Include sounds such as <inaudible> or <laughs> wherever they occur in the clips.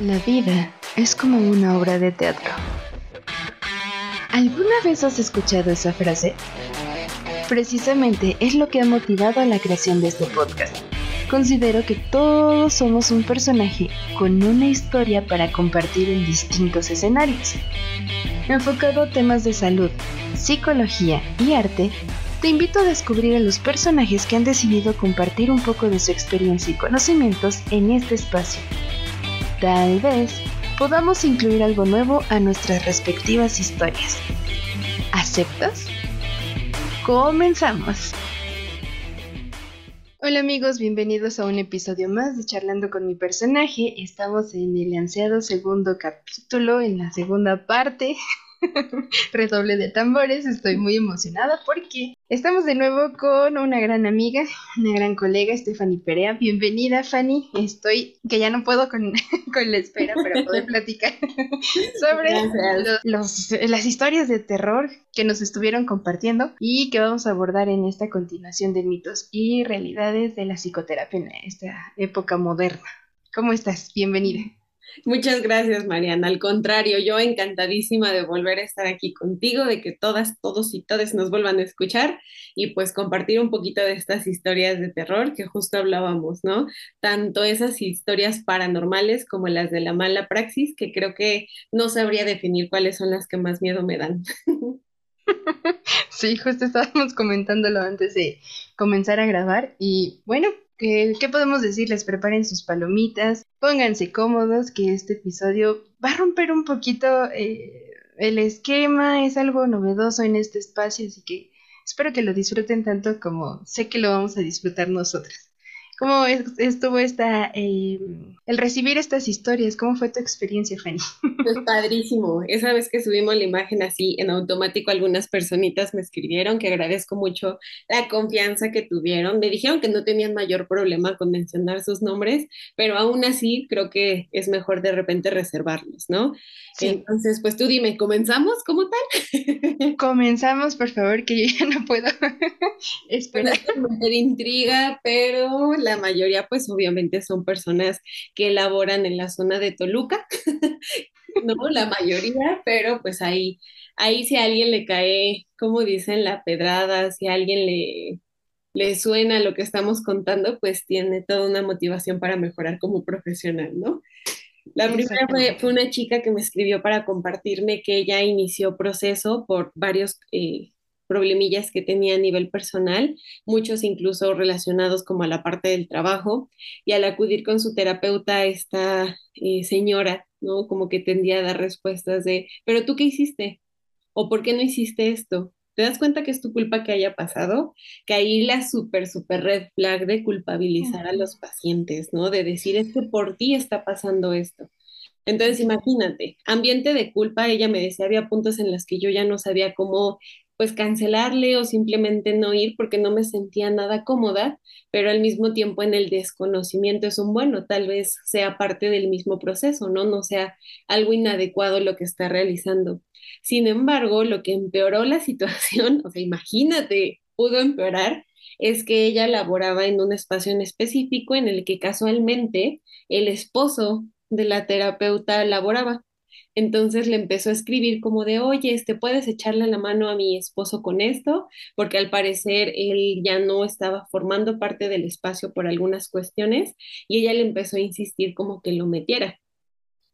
La vida es como una obra de teatro. ¿Alguna vez has escuchado esa frase? Precisamente es lo que ha motivado a la creación de este podcast. Considero que todos somos un personaje con una historia para compartir en distintos escenarios. Enfocado a temas de salud, psicología y arte, te invito a descubrir a los personajes que han decidido compartir un poco de su experiencia y conocimientos en este espacio tal vez podamos incluir algo nuevo a nuestras respectivas historias. ¿Aceptas? Comenzamos. Hola amigos, bienvenidos a un episodio más de Charlando con mi personaje. Estamos en el ansiado segundo capítulo, en la segunda parte <laughs> redoble de tambores, estoy muy emocionada porque estamos de nuevo con una gran amiga, una gran colega, Stephanie Perea. Bienvenida, Fanny. Estoy, que ya no puedo con, <laughs> la espera para poder platicar <laughs> sobre las historias de terror que nos estuvieron compartiendo y que vamos a abordar en esta continuación de mitos y realidades de la psicoterapia en esta época moderna. ¿Cómo estás? Bienvenida. Muchas gracias, Mariana. Al contrario, yo encantadísima de volver a estar aquí contigo, de que todas, todos y todas nos vuelvan a escuchar y pues compartir un poquito de estas historias de terror que justo hablábamos, ¿no? Tanto esas historias paranormales como las de la mala praxis, que creo que no sabría definir cuáles son las que más miedo me dan. <laughs> Sí, justo estábamos comentándolo antes de comenzar a grabar y bueno, ¿Qué, podemos decirles? Preparen sus palomitas, pónganse cómodos, que este episodio va a romper un poquito eh, el esquema, es algo novedoso en este espacio, así que espero que lo disfruten tanto como sé que lo vamos a disfrutar nosotras. ¿Cómo estuvo esta, eh, el recibir estas historias? ¿Cómo fue tu experiencia, Fanny? Pues padrísimo. Esa vez que subimos la imagen así en automático, algunas personitas me escribieron que agradezco mucho la confianza que tuvieron. Me dijeron que no tenían mayor problema con mencionar sus nombres, pero aún así creo que es mejor de repente reservarlos, ¿no? Entonces, pues tú dime, ¿comenzamos como tal? <laughs> Comenzamos, por favor, que yo ya no puedo esperar. Meter intriga, pero la mayoría, pues obviamente son personas que elaboran en la zona de Toluca, <laughs> no la mayoría, pero pues ahí, ahí si a alguien le cae, como dicen, la pedrada, si a alguien le, le suena lo que estamos contando, pues tiene toda una motivación para mejorar como profesional, ¿no? La primera fue, fue, una chica que me escribió para compartirme que ella inició proceso por varios eh, problemillas que tenía a nivel personal, muchos incluso relacionados como a la parte del trabajo, y al acudir con su terapeuta, esta eh, señora, ¿no? Como que tendía a dar respuestas de, pero tú qué hiciste? ¿O por qué no hiciste esto? ¿Te das cuenta que es tu culpa que haya pasado? Que ahí la súper, súper red flag de culpabilizar a los pacientes, ¿no? De decir, es que por ti está pasando esto. Entonces, imagínate, ambiente de culpa, ella me decía, había puntos en los que yo ya no sabía cómo, pues, cancelarle o simplemente no ir porque no me sentía nada cómoda, pero al mismo tiempo en el desconocimiento es un bueno, tal vez sea parte del mismo proceso, ¿no? No sea algo inadecuado lo que está realizando. Sin embargo, lo que empeoró la <laughs> situación, o sea, imagínate, pudo empeorar, es que ella laboraba en un espacio en específico en el que casualmente el esposo de la terapeuta laboraba. Entonces le empezó a escribir como de, oye, este, puedes echarle la mano a mi esposo con esto, porque al parecer él ya no estaba formando parte del espacio por algunas cuestiones y ella le empezó a insistir como que lo metiera,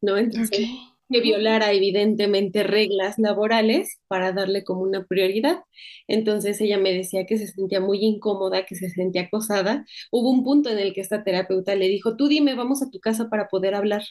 ¿no? Entonces, que violara evidentemente reglas laborales para darle como una prioridad. Entonces ella me decía que se sentía muy incómoda, que se sentía acosada. Hubo un punto en el que esta terapeuta le dijo, tú dime, vamos a tu casa para poder hablar.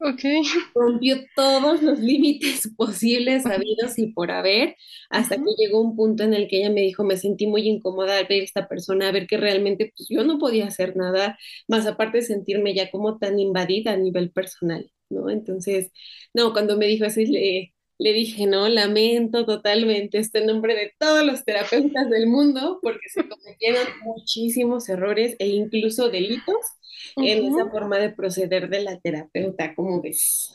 Ok. <laughs> Rompió todos los límites <laughs> posibles, habidos y por haber, hasta que llegó un punto en el que ella me dijo, me sentí muy incómoda al ver a esta persona, a ver que realmente pues, yo no podía hacer nada, más aparte de sentirme ya como tan invadida a nivel personal. ¿no? Entonces, no, cuando me dijo así, le, le dije, no, lamento totalmente este nombre de todos los terapeutas del mundo, porque se cometieron muchísimos errores e incluso delitos en esa forma de proceder de la terapeuta, ¿cómo ves?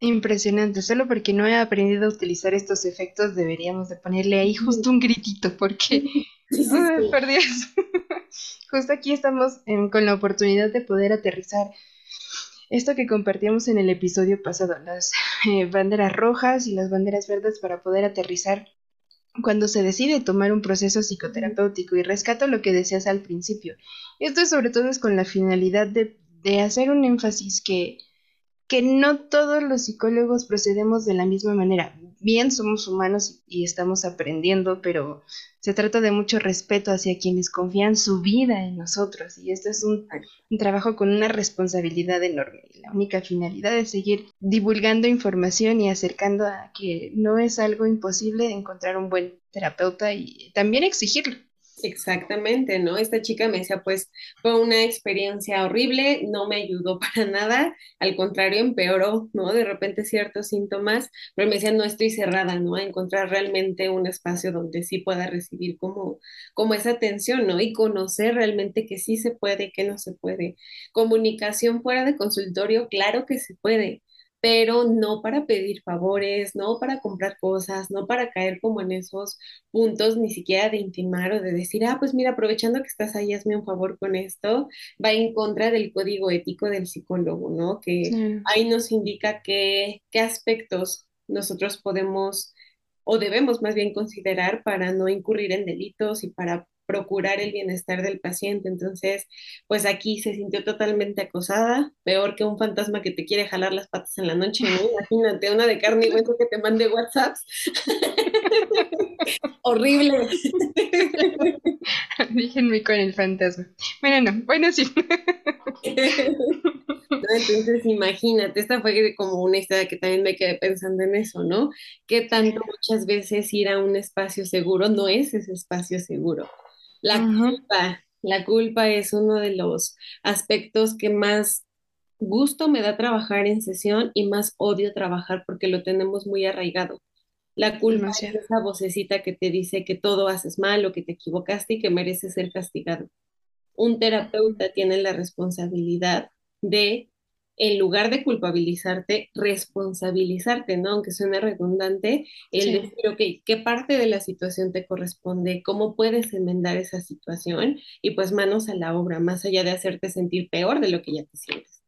Impresionante, solo porque no he aprendido a utilizar estos efectos deberíamos de ponerle ahí justo un gritito, porque <laughs> sí, <laughs> <laughs> justo aquí estamos con la oportunidad de poder aterrizar esto que compartíamos en el episodio pasado, las eh, banderas rojas y las banderas verdes para poder aterrizar cuando se decide tomar un proceso psicoterapéutico y rescato lo que decías al principio. Esto sobre todo es con la finalidad de, de hacer un énfasis que que no todos los psicólogos procedemos de la misma manera. Bien, somos humanos y estamos aprendiendo, pero se trata de mucho respeto hacia quienes confían su vida en nosotros. Y esto es un, trabajo con una responsabilidad enorme. La única finalidad es seguir divulgando información y acercando a que no es algo imposible encontrar un buen terapeuta y también exigirlo. Exactamente, ¿no? Esta chica me decía, pues fue una experiencia horrible, no me ayudó <laughs> para nada, al contrario, empeoró, ¿no? De repente ciertos síntomas, pero me decía, no estoy cerrada, ¿no? A encontrar realmente un espacio donde sí pueda recibir como, como esa atención, ¿no? Y conocer realmente que sí se puede, que no se puede. Comunicación fuera de consultorio, claro que se puede pero no para pedir favores, no para comprar cosas, no para caer como en esos puntos ni siquiera de intimar o de decir, ah, pues mira, aprovechando que estás ahí, hazme un favor con esto, va en contra del código ético del psicólogo, ¿no? Que ahí nos indica qué aspectos nosotros podemos o debemos más bien considerar para no incurrir en delitos y para procurar el bienestar del paciente. Entonces, pues aquí se sintió totalmente acosada, peor que un fantasma que te quiere jalar las patas en la noche, ¿no? <laughs> Imagínate una de carne y hueso que te mande WhatsApp. <laughs> Horrible. <laughs> Déjenme con el fantasma. Bueno, no, bueno, sí. Entonces, imagínate, esta fue como una historia que también me quedé pensando en eso, ¿no? Que tanto muchas veces ir a un espacio seguro no es ese espacio seguro. La culpa, la culpa es uno de los aspectos que más gusto me da trabajar en sesión y más odio trabajar porque lo tenemos muy arraigado. La culpa es esa vocecita que te dice que todo haces mal o que te equivocaste y que mereces ser castigado. Un terapeuta tiene la responsabilidad de en lugar de culpabilizarte, responsabilizarte, ¿no? Aunque suene redundante, el decir, ok, ¿qué parte de la situación te corresponde? ¿Cómo puedes enmendar esa situación? Y pues manos a la obra, más allá de hacerte sentir peor de lo que ya te sientes.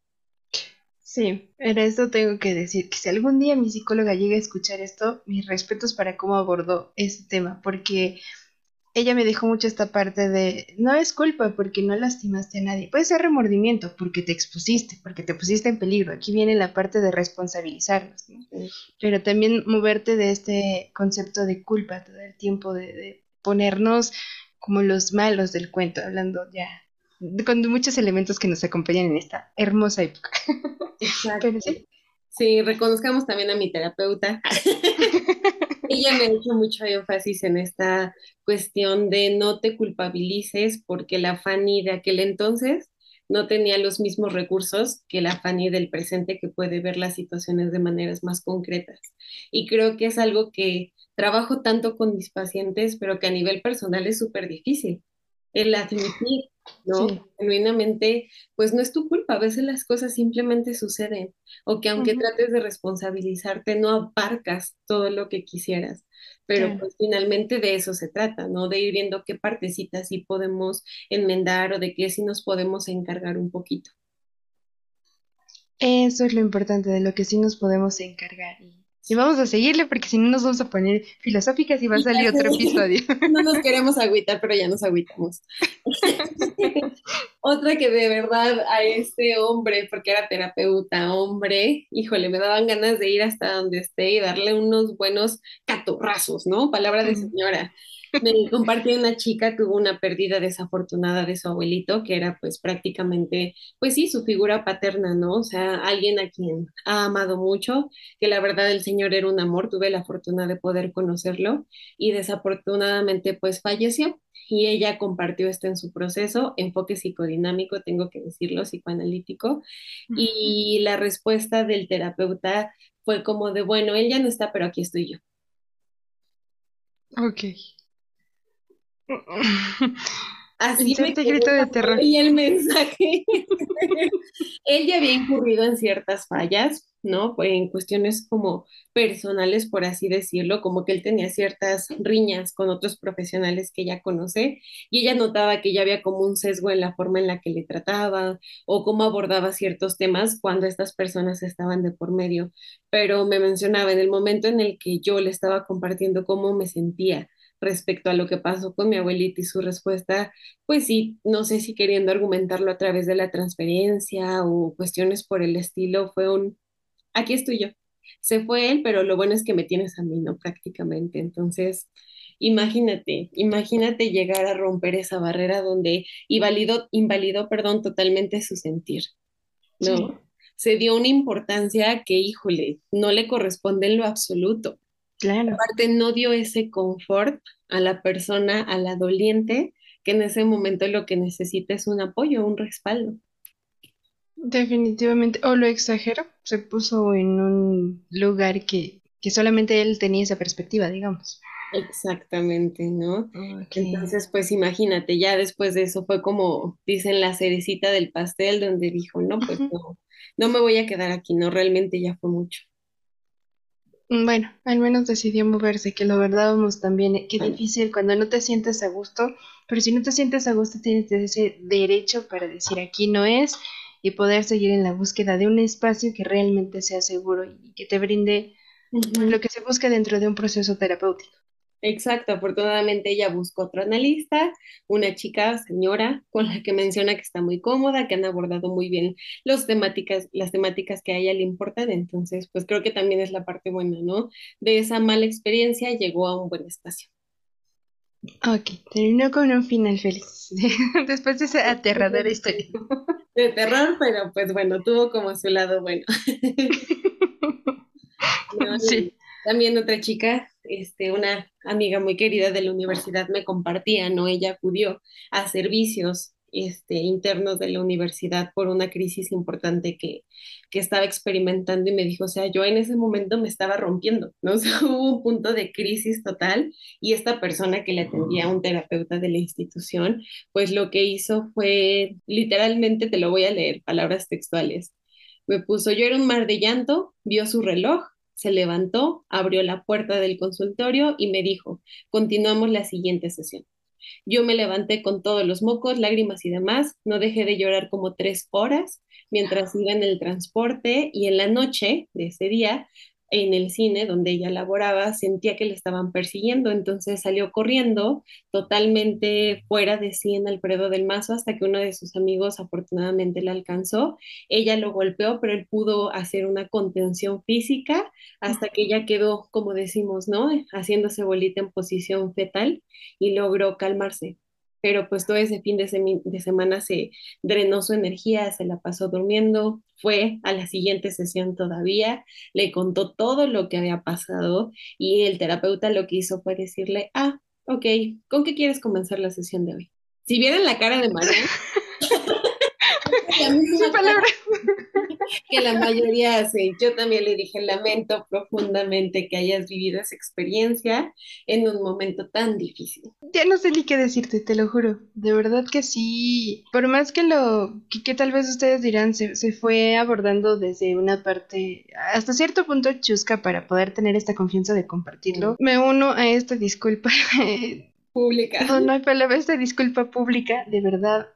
Sí, en esto tengo que decir que si algún día mi psicóloga llega a escuchar esto, mis respetos para cómo abordó ese tema, porque ella me dijo mucho esta parte de, no es culpa porque no lastimaste a nadie, puede ser remordimiento porque te expusiste, porque te pusiste en peligro. Aquí viene la parte de responsabilizarnos, pero también moverte de este concepto de culpa todo el tiempo, de, ponernos como los malos del cuento, hablando ya con muchos elementos que nos acompañan en esta hermosa época. Exacto. <laughs> sí. sí, reconozcamos también a mi terapeuta. <laughs> Ella me ha hecho mucho énfasis en esta cuestión de no te culpabilices porque la Fanny de aquel entonces no tenía los mismos recursos que la Fanny del presente que puede ver las situaciones de maneras más concretas. Y creo que es algo que trabajo tanto con mis pacientes, pero que a nivel personal es súper difícil. El admitir ¿no? Genuinamente, pues no es tu culpa, a veces las cosas simplemente suceden, o que aunque trates de responsabilizarte, no abarcas todo lo que quisieras, pero pues finalmente de eso se trata, ¿no? De ir viendo qué partecitas sí podemos enmendar o de qué sí nos podemos encargar un poquito. Eso es lo importante, de lo que sí nos podemos encargar. Y vamos a seguirle porque si no nos vamos a poner filosóficas y va a salir otro episodio. <laughs> No nos queremos agüitar, pero ya nos agüitamos. <laughs> Otra que de verdad a este hombre, porque era terapeuta, hombre, híjole, me daban ganas de ir hasta donde esté y darle unos buenos catorrazos, ¿no? Palabra de señora. Me compartió una chica, tuvo una pérdida desafortunada de su abuelito, que era pues prácticamente, pues sí, su figura paterna, ¿no? O sea, alguien a quien ha amado mucho, que la verdad el señor era un amor, tuve la fortuna de poder conocerlo y desafortunadamente pues falleció. Y ella compartió esto en su proceso, enfoque psicodinámico, tengo que decirlo, psicoanalítico, y la respuesta del terapeuta fue como de, bueno, él ya no está, pero aquí estoy yo. Ok. <laughs> Así me grito de terror. Y el mensaje. <laughs> Él ya había incurrido en ciertas fallas, ¿no? En cuestiones como personales, por así decirlo, como que él tenía ciertas riñas con otros profesionales que ella conoce y ella notaba que ya había como un sesgo en la forma en la que le trataba o cómo abordaba ciertos temas cuando estas personas estaban de por medio. Pero me mencionaba en el momento en el que yo le estaba compartiendo cómo me sentía respecto a lo que pasó con mi abuelita y su respuesta, pues sí, no sé si queriendo argumentarlo a través de la transferencia o cuestiones por el estilo, fue un, aquí estoy yo. Se fue él, pero lo bueno es que me tienes a mí, ¿no? Prácticamente. Entonces, imagínate, imagínate llegar a romper esa barrera donde invalidó, invalidó, perdón, totalmente su sentir, ¿no? Se dio una importancia que, híjole, no le corresponde en lo absoluto. Claro. Aparte, no dio ese confort a la persona, a la doliente, que en ese momento lo que necesita es un apoyo, un respaldo. Definitivamente, o lo exagero, se puso en un lugar que, que solamente él tenía esa perspectiva, digamos. Exactamente, ¿no? Entonces, pues imagínate, ya después de eso fue como, dicen, la cerecita del pastel, donde dijo, no, pues no, no me voy a quedar aquí, no, realmente ya fue mucho. Mm, bueno, al menos decidió moverse, que lo verdábamos también, eh, qué difícil cuando no te sientes a gusto, pero si no te sientes a gusto tienes ese derecho para decir aquí no es y poder seguir en la búsqueda de un espacio que realmente sea seguro y que te brinde lo que se busca dentro de un proceso terapéutico. Exacto, afortunadamente ella buscó otro analista, una chica, señora, con la que menciona que está muy cómoda, que han abordado muy bien los temáticas, las temáticas que a ella le importan, entonces pues creo que también es la parte buena, ¿no? De esa mala experiencia llegó a un buen espacio. Ok, terminó con un final feliz, <laughs> después de esa aterradora historia. De terror, pero pues bueno, tuvo como su lado bueno. <laughs> <laughs> sí. También otra chica, este, una amiga muy querida de la universidad me compartía, ¿no? Ella acudió a servicios este, internos de la universidad por una crisis importante que, que estaba experimentando y me dijo, o sea, yo en ese momento me estaba rompiendo, ¿no? <laughs> O sea, hubo un punto de crisis total y esta persona que le atendía, un terapeuta de la institución, pues lo que hizo fue, literalmente te lo voy a leer, palabras textuales. Me puso, yo era un mar de llanto, vio su reloj, se levantó, abrió la puerta del consultorio y me dijo, continuamos la siguiente sesión. Yo me levanté con todos los mocos, lágrimas y demás, no dejé de llorar como tres horas mientras iba en el transporte y en la noche de ese día en el cine donde ella laboraba sentía que le estaban persiguiendo, entonces salió corriendo totalmente fuera de sí en Alfredo del Mazo hasta que uno de sus amigos afortunadamente la alcanzó. Ella lo golpeó, pero él pudo hacer una contención física hasta que ella quedó, como decimos, ¿no? Haciéndose bolita en posición fetal y logró calmarse pero pues todo ese fin de, semana se drenó su energía, se la pasó durmiendo, fue a la siguiente sesión todavía, le contó todo lo que había pasado y el terapeuta lo que hizo fue decirle, ah, ok, ¿con qué quieres comenzar la sesión de hoy? Si vieran la cara de María, <laughs> palabra que la mayoría hace. Yo también le dije, lamento profundamente que hayas vivido esa experiencia en un momento tan difícil. Ya no sé ni qué decirte, te lo juro. De verdad que sí. Por más que lo que, tal vez ustedes dirán, se, se, fue abordando desde una parte hasta cierto punto chusca para poder tener esta confianza de compartirlo. Me uno a esta disculpa. pública. <laughs> No, no hay palabra, esta disculpa pública, de verdad.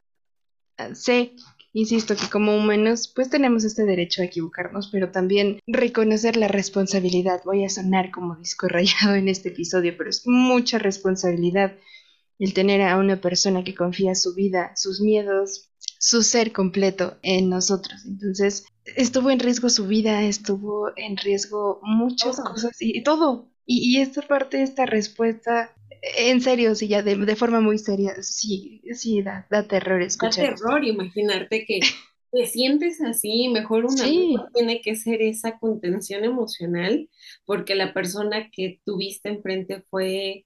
Sé Insisto que como humanos pues tenemos este derecho a equivocarnos, pero también reconocer la responsabilidad. Voy a sonar como disco rayado en este episodio, pero es mucha responsabilidad el tener a una persona que confía su vida, sus miedos, su ser completo en nosotros. Entonces, estuvo en riesgo su vida, estuvo en riesgo muchas cosas y, todo. Y, y, esta parte, esta respuesta en serio, sí, ya de, forma muy seria, sí, sí, da, da terror escuchar. Da terror imaginarte que <laughs> te sientes así, mejor una tiene que ser esa contención emocional, porque la persona que tuviste enfrente fue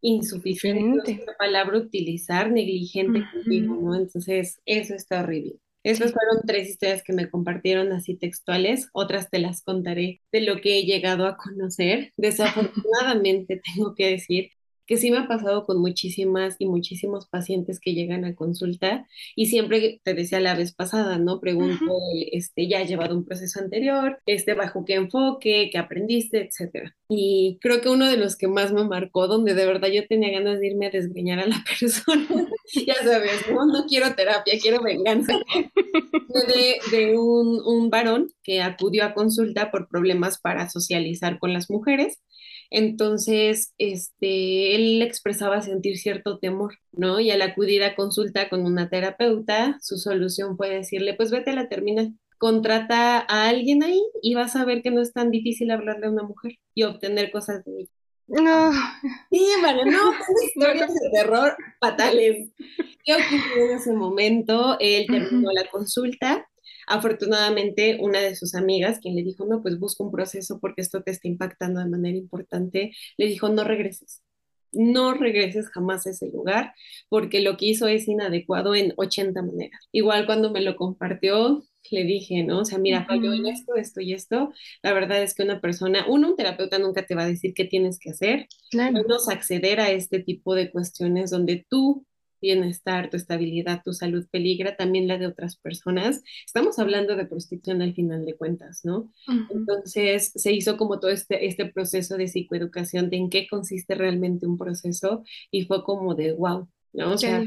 insuficiente, la palabra utilizar, negligente ¿no? Entonces, eso está horrible. Esas fueron tres historias que me compartieron así textuales, otras te las contaré de lo que he llegado a conocer. <laughs> Desafortunadamente, tengo que decir que sí me ha pasado con muchísimas y muchísimos pacientes que llegan a consulta y siempre te decía la vez pasada, ¿no? Pregunto, este, ya has llevado un proceso anterior, este, bajo qué enfoque, qué aprendiste, etcétera. Y creo que uno de los que más me marcó, donde de verdad yo tenía ganas de irme a desgreñar a la <laughs> persona, ya sabes, no, no quiero terapia, quiero venganza, de, de un, un varón que acudió a consulta por problemas para socializar con las mujeres entonces, este, él expresaba sentir cierto temor, ¿no? Y al acudir a consulta con una terapeuta, su solución fue decirle, pues vete a la terminal, contrata a alguien ahí y vas a ver que no es tan difícil hablarle a una mujer y obtener cosas de ella. No. Sí, María, no, <laughs> historias de terror fatales. ¿Qué ocurrió en ese momento? Él terminó la consulta Afortunadamente, una de sus amigas, quien le dijo, no, pues busca un proceso porque esto te está impactando de manera importante, le dijo, no regreses, no regreses jamás a ese lugar porque lo que hizo es inadecuado en 80 maneras. Igual cuando me lo compartió, le dije, ¿no? O sea, mira, falló en esto, esto y esto. La verdad es que una persona, uno, un terapeuta nunca te va a decir qué tienes que hacer. Claro. Menos acceder a este tipo de cuestiones donde tú bienestar, tu estabilidad, tu salud peligra, también la de otras personas. Estamos hablando de prostitución al final de cuentas, ¿no? Entonces se hizo como todo este, este proceso de psicoeducación de en qué consiste realmente un proceso y fue como de wow. ¿no? O sea,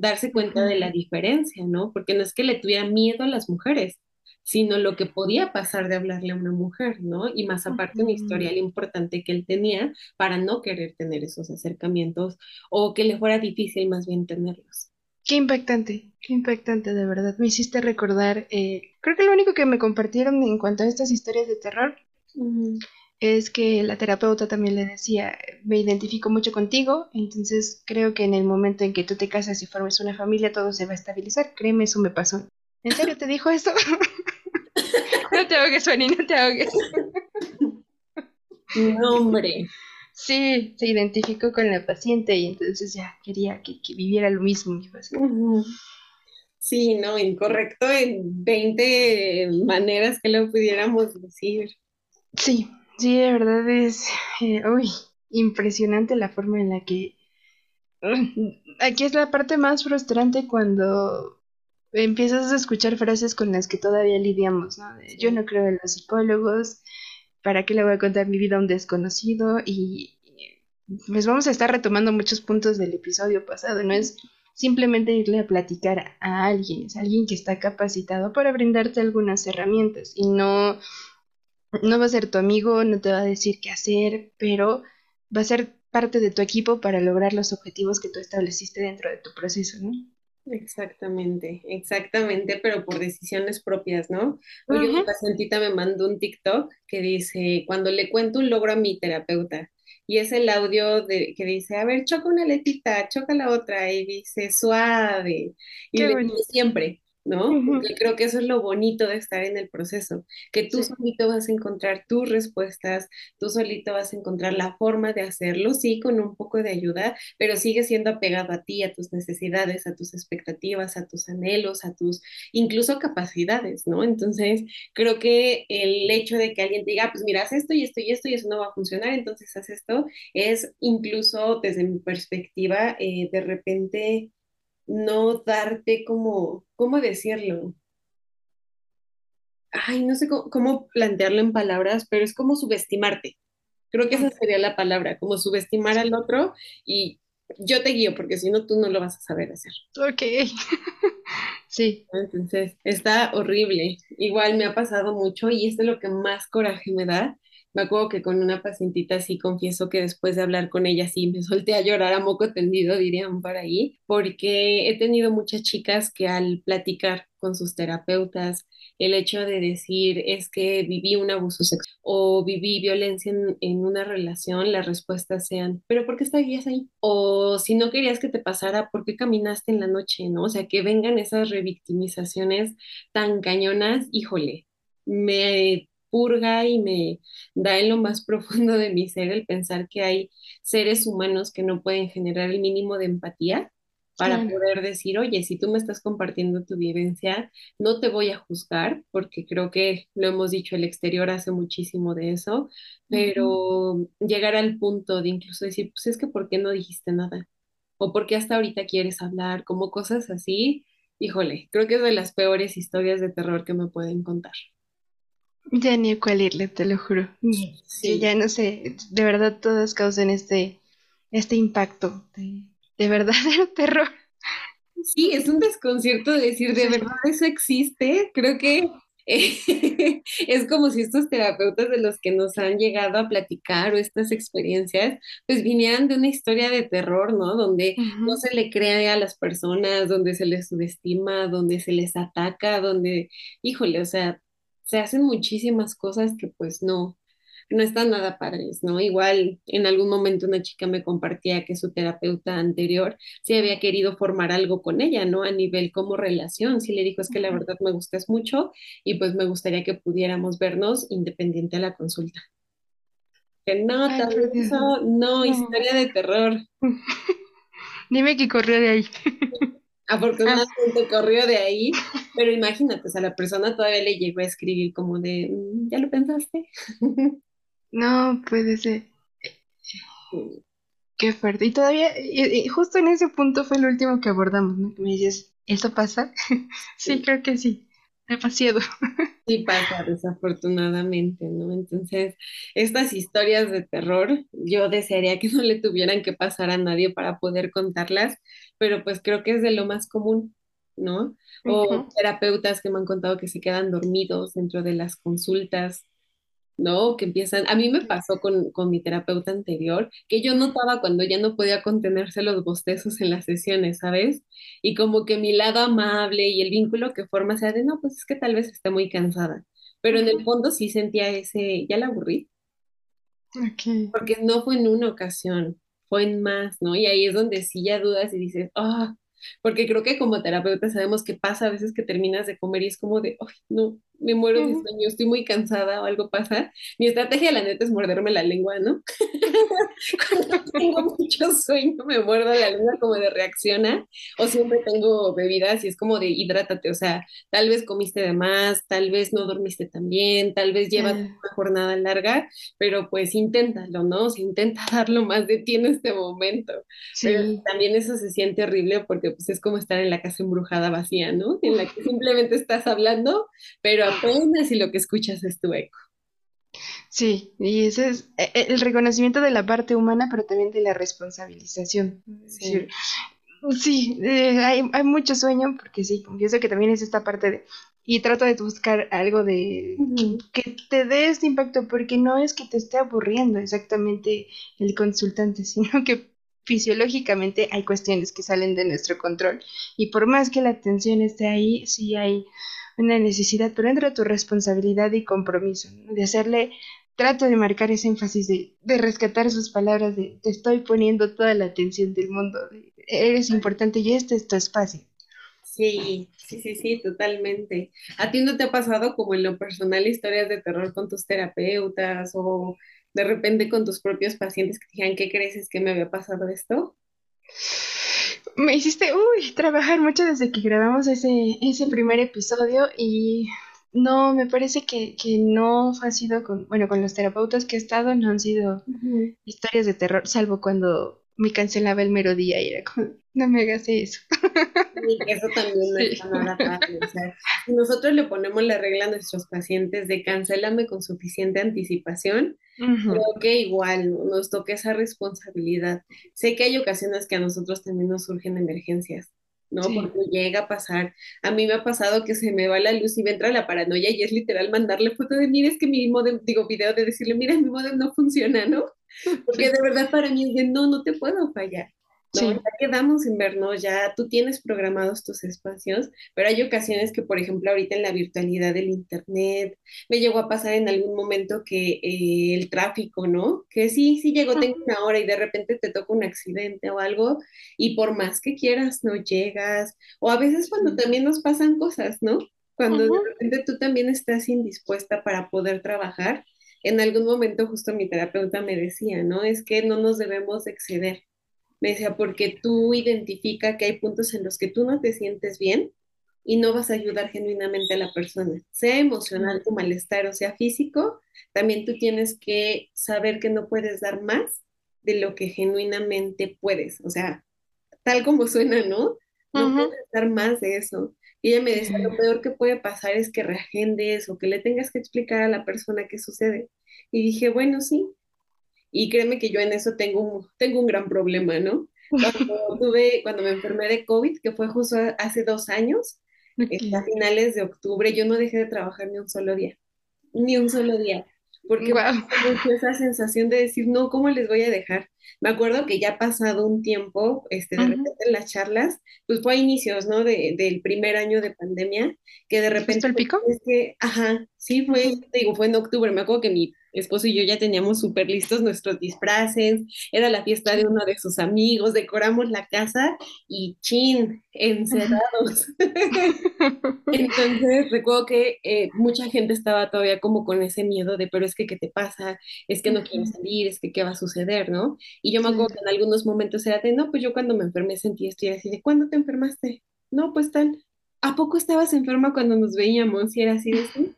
darse cuenta de la diferencia, ¿no? Porque no es que le tuviera miedo a las mujeres, sino lo que podía pasar de hablarle a una mujer, ¿no? Y más aparte un historial importante que él tenía para no querer tener esos acercamientos o que le fuera difícil más bien tenerlos. Qué impactante, qué impactante de verdad. Me hiciste recordar, eh, creo que lo único que me compartieron en cuanto a estas historias de terror es que la terapeuta también le decía, me identifico mucho contigo, entonces creo que en el momento en que tú te casas y formes una familia todo se va a estabilizar. Créeme, eso me pasó. ¿En serio te dijo eso? <laughs> <laughs> no te ahogues, Fanny, no te ahogues. No, hombre. Sí, se identificó con la paciente y entonces ya quería que, viviera lo mismo. Sí, no, incorrecto en 20 maneras que lo pudiéramos decir. Sí, sí, de verdad es eh, uy, impresionante la forma en la que... Aquí es la parte más frustrante cuando empiezas a escuchar frases con las que todavía lidiamos, ¿no? Yo no creo en los psicólogos, ¿para qué le voy a contar mi vida a un desconocido? Y pues vamos a estar retomando muchos puntos del episodio pasado, no es simplemente irle a platicar a alguien, es alguien que está capacitado para brindarte algunas herramientas y no, no va a ser tu amigo, no te va a decir qué hacer, pero va a ser parte de tu equipo para lograr los objetivos que tú estableciste dentro de tu proceso, ¿no? Exactamente, exactamente, pero por decisiones propias, ¿no? Hoy una pacientita me mandó un TikTok que dice, cuando le cuento un logro a mi terapeuta, y es el audio de, que dice, a ver, choca una letita, choca la otra, y dice, suave, y siempre, ¿no? Creo que eso es lo bonito de estar en el proceso, que tú solito vas a encontrar tus respuestas, tú solito vas a encontrar la forma de hacerlo, sí, con un poco de ayuda, pero sigue siendo apegado a ti, a tus necesidades, a tus expectativas, a tus anhelos, a tus incluso capacidades, ¿no? Entonces, creo que el hecho de que alguien te diga, pues mira, haz esto y esto y esto y eso no va a funcionar, entonces haz esto, es incluso desde mi perspectiva, eh, de repente no darte como, ¿cómo decirlo? Ay, no sé cómo, plantearlo en palabras, pero es como subestimarte. Creo que esa sería la palabra, como subestimar al otro y yo te guío porque si no tú no lo vas a saber hacer. Ok. <laughs> sí. Entonces, está horrible. Igual me ha pasado mucho y esto es lo que más coraje me da, me acuerdo que con una pacientita sí confieso que después de hablar con ella sí me <laughs> solté a llorar a moco tendido, dirían por ahí, porque he tenido muchas chicas que al platicar con sus terapeutas, el hecho de decir es que viví un abuso sexual o viví violencia en, una relación, las respuestas sean, pero ¿por qué estarías ahí? O si no querías que te pasara, ¿por qué caminaste en la noche? ¿No? O sea, que vengan esas revictimizaciones tan cañonas, híjole, me purga y me da en lo más <laughs> profundo de mi ser el pensar que hay seres humanos que no pueden generar el mínimo de empatía para poder decir, oye, si tú me estás compartiendo tu vivencia, no te voy a juzgar, porque creo que lo hemos dicho, el exterior hace muchísimo de eso, pero llegar al punto de incluso decir, pues es que ¿por qué no dijiste nada? O ¿por qué hasta ahorita quieres hablar? Como cosas así, híjole, creo que es de las peores historias de terror que me pueden contar. Ya ni a cuál irle, te lo juro. Sí. ya no sé, de verdad todas causan este, este impacto de, de verdadero <laughs> terror. Sí, es un desconcierto decir, de verdad eso existe. Creo que <laughs> es como si estos terapeutas de los que nos han llegado a platicar o estas experiencias, pues vinieran de una historia de terror, ¿no? Donde no se le cree a las personas, donde se les subestima, donde se les ataca, donde, híjole, o sea, se hacen muchísimas cosas que pues no, no están nada padres, ¿no? Igual en algún momento una chica me compartía que su terapeuta anterior sí había querido formar algo con ella, ¿no? A nivel como relación, sí le dijo es que la verdad me gustas mucho y pues me gustaría que pudiéramos vernos independiente a la consulta. Que no, no, no, historia de terror. <laughs> Dime que corrió de ahí. <laughs> Afortunadamente corrió de ahí, pero imagínate, o sea, la persona todavía le llegó a escribir como de, mm, ¿ya lo pensaste? <laughs> No, puede ser. Qué fuerte. Y todavía, y, justo en ese punto fue el último que abordamos, ¿no? Que me dices, ¿eso pasa? <laughs> sí, creo que sí. Demasiado. <laughs> sí pasa, desafortunadamente, ¿no? Entonces, estas historias de terror, yo desearía que no le tuvieran que pasar a nadie para poder contarlas, pero pues creo que es de lo más común, ¿no? O terapeutas que me han contado que se quedan dormidos dentro de las consultas ¿no? Que empiezan, a mí me pasó con, con, mi terapeuta anterior, que yo notaba cuando ya no podía contenerse los bostezos en las sesiones, ¿sabes? Y como que mi lado amable y el vínculo que forma sea de, no, pues es que tal vez está muy cansada, pero en el fondo sí sentía ese, ya la aburrí. Porque no fue en una ocasión, fue en más, ¿no? Y ahí es donde sí ya dudas y dices, ah, porque creo que como terapeuta sabemos que pasa a veces que terminas de comer y es como de, ay, no, me muero de sueño, estoy muy cansada o algo pasa. Mi estrategia, la neta, es morderme la lengua, ¿no? <laughs> Cuando tengo mucho sueño, me muerdo la lengua como de reacciona, o siempre tengo bebidas y es como de hidrátate, o sea, tal vez comiste de más, tal vez no dormiste tan bien, tal vez llevas una jornada larga, pero pues inténtalo, ¿no? O sea, intenta <laughs> dar lo más de ti en este momento. Pero también eso se siente horrible porque pues es como estar en la casa embrujada vacía, ¿no? En la que simplemente estás hablando, pero apenas y lo que escuchas es tu eco. Sí, y ese es e, e, el reconocimiento de la parte humana, pero también de la responsabilización. Sí, sí eh, hay, hay, mucho sueño, porque sí, confieso que también es esta parte de... Y trato de buscar algo de que te dé este impacto, porque no es que te esté aburriendo exactamente el consultante, <laughs> sino que fisiológicamente hay cuestiones que salen de nuestro control. Y por más que la atención esté ahí, sí hay una necesidad, pero entra tu responsabilidad y compromiso, de hacerle, trato de marcar ese énfasis, de, de, rescatar sus palabras, de te estoy poniendo toda la atención del mundo, eres importante y este es tu espacio. Sí, sí, sí, sí, totalmente. ¿A ti no te ha pasado como en lo personal historias de terror con tus terapeutas o de repente con tus propios pacientes que dijeron, ¿qué crees es que me había pasado esto? Me hiciste, uy, trabajar mucho desde que grabamos ese, ese primer episodio y no, me parece que, que no ha sido con, bueno, con los terapeutas que he estado, no han sido historias de terror, salvo cuando me cancelaba el mero día y era como, no me hagas eso. eso también no está nada fácil. O sea, nosotros le ponemos la regla a nuestros pacientes de cancélame con suficiente anticipación, creo que igual nos toca esa responsabilidad. Sé que hay ocasiones que a nosotros también nos surgen emergencias. ¿no? Porque llega a pasar. A mí me ha pasado que se me va la luz y me entra la paranoia y es literal mandarle foto de, mira, es que mi modem, digo, video de decirle, mira, mi modem no funciona, ¿no? Porque de verdad para mí es de, no, no te puedo fallar. No, ya quedamos en vernos, ya tú tienes programados tus espacios, pero hay ocasiones que, por ejemplo, ahorita en la virtualidad del Internet, me llegó a pasar en algún momento que eh, el tráfico, ¿no? Que sí, sí llegó, tengo una hora y de repente te toca un accidente o algo, y por más que quieras, no llegas. O a veces cuando también nos pasan cosas, ¿no? Cuando de repente tú también estás indispuesta para poder trabajar. En algún momento justo mi terapeuta me decía, ¿no? Es que no nos debemos exceder Me decía, porque tú identifica que hay puntos en los que tú no te sientes bien y no vas a ayudar genuinamente a la persona, sea emocional tu malestar o sea físico, también tú tienes que saber que no puedes dar más de lo que genuinamente puedes, o sea, tal como suena, ¿no? No puedes dar más de eso. Y ella me decía, lo peor que puede pasar es que reagendes o que le tengas que explicar a la persona qué sucede. Y dije, bueno, sí. Y créeme que yo en eso tengo un, tengo un gran problema, ¿no? Cuando <laughs> tuve, cuando me enfermé de COVID, que fue justo hace dos años, este, a finales de octubre, yo no dejé de trabajar ni un solo día, ni un solo día, porque wow. esa sensación de decir, no, ¿cómo les voy a dejar? Me acuerdo que ya pasado un tiempo, este, de repente en las charlas, pues fue a inicios, ¿no? De, del primer año de pandemia, que de repente... el pico? Es que, ajá, sí, fue, digo, fue en octubre, me acuerdo que mi esposo y yo ya teníamos súper listos nuestros disfraces, era la fiesta de uno de sus amigos, decoramos la casa y chin, encerrados. <laughs> Entonces recuerdo que eh, mucha gente estaba todavía como con ese miedo de, pero es que, ¿qué te pasa? Es que no quiero salir, es que, ¿qué va a suceder? ¿No? Y yo me acuerdo que en algunos momentos era de, no, pues yo cuando me enfermé sentí esto y así de, ¿cuándo te enfermaste? No, pues tal. ¿A poco estabas enferma cuando nos veíamos? Y era así de, sí.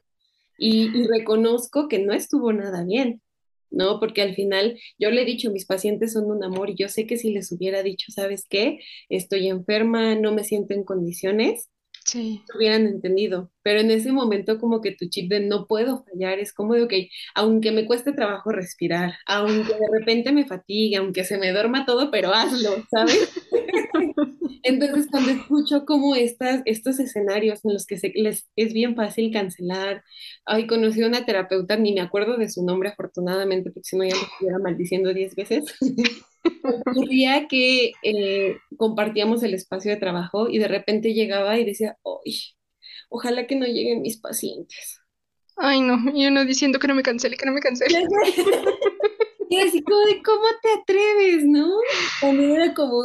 Y, reconozco que no estuvo nada bien, ¿no? Porque al final yo le he dicho, mis pacientes son un amor y yo sé que si les hubiera dicho, ¿sabes qué? Estoy enferma, no me siento en condiciones, sí. hubieran entendido. Pero en ese momento como que tu chip de no puedo fallar, es como de, ok, aunque me cueste trabajo respirar, aunque de repente me fatigue, aunque se me duerma todo, pero hazlo, ¿sabes? <laughs> Entonces, cuando escucho como estas, estos escenarios en los que se, les es bien fácil cancelar, ay, conocí a una terapeuta, ni me acuerdo de su nombre afortunadamente, porque si no ya me estuviera maldiciendo diez veces, <laughs> ocurría que eh, compartíamos el espacio de trabajo y de repente llegaba y decía, ay, ojalá que no lleguen mis pacientes. Ay, no, y uno diciendo que no me cancele, que no me cancele. <laughs> Y así como de, ¿cómo te atreves, no? También era como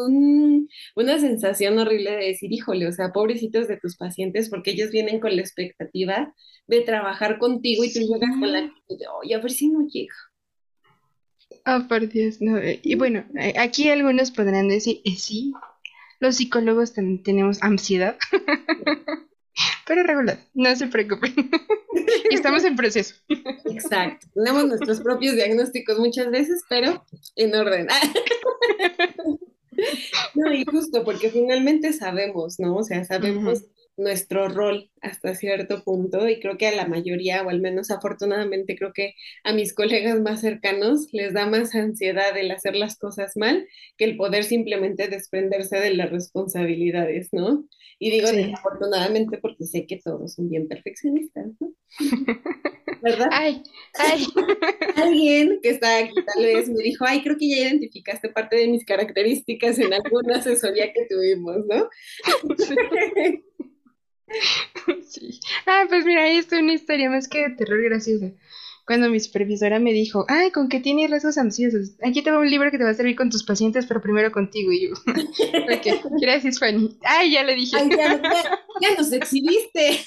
una sensación horrible de decir, híjole, o sea, pobrecitos de tus pacientes, porque ellos vienen con la expectativa de trabajar contigo y tú llegas con la actitud de, oye, a ver si no llega. Ah, por Dios, no. Eh, y bueno, eh, aquí algunos podrán decir, eh, sí, los psicólogos también tenemos ansiedad. Pero regular, no se preocupen. <laughs> Estamos en proceso. Exacto. Tenemos nuestros propios diagnósticos muchas veces, pero en orden. <laughs> No, y justo porque finalmente sabemos, ¿no? O sea, sabemos nuestro rol hasta cierto punto y creo que a la mayoría, o al menos afortunadamente creo que a mis colegas más cercanos les da más ansiedad el hacer las cosas mal que el poder simplemente desprenderse de las responsabilidades, ¿no? Y digo afortunadamente porque sé que todos son bien perfeccionistas, ¿no? <laughs> ¿Verdad? Ay, ay. <laughs> Alguien que está aquí tal vez me dijo, ay, creo que ya identificaste parte de mis características en alguna asesoría que tuvimos, ¿no? <laughs> <laughs> Sí. Ah, pues mira, ahí está una historia más que de terror graciosa. Cuando mi supervisora me dijo, ay, con que tienes rasgos ansiosos, aquí te va un libro que te va a servir con tus pacientes, pero primero contigo. Y yo, <laughs> ok, gracias, Fanny. Ay, ya le dije. Ay, ya, ya, ya nos <laughs> exhibiste.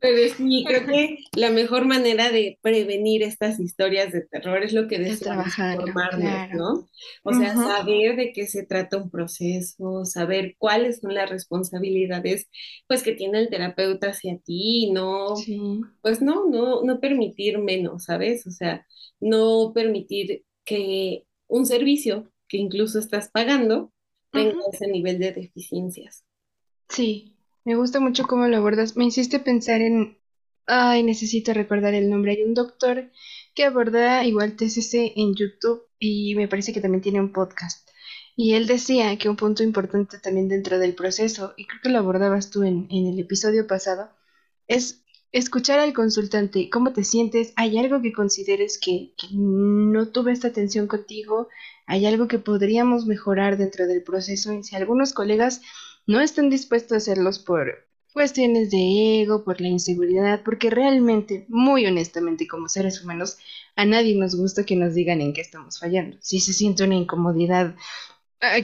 Pero sí, creo que la mejor manera de prevenir estas historias de terror es lo que decimos, informarnos, ¿no? O sea, saber de qué se trata un proceso, saber cuáles son las responsabilidades, pues, que tiene el terapeuta hacia ti, no, pues no, no, no permitir menos, ¿sabes? O sea, no permitir que un servicio que incluso estás pagando tenga ese nivel de deficiencias. Sí, me gusta mucho cómo lo abordas. Me hiciste pensar en... Ay, necesito recordar el nombre. Hay un doctor que aborda igual TCC en YouTube y me parece que también tiene un podcast. Y él decía que un punto importante también dentro del proceso, y creo que lo abordabas tú en, el episodio pasado, es escuchar al consultante, cómo te sientes, hay algo que consideres que, que, no tuve esta atención contigo, hay algo que podríamos mejorar dentro del proceso, y si algunos colegas no están dispuestos a hacerlos por cuestiones de ego, por la inseguridad, porque realmente, muy honestamente, como seres humanos, a nadie nos gusta que nos digan en qué estamos fallando. Si se siente una incomodidad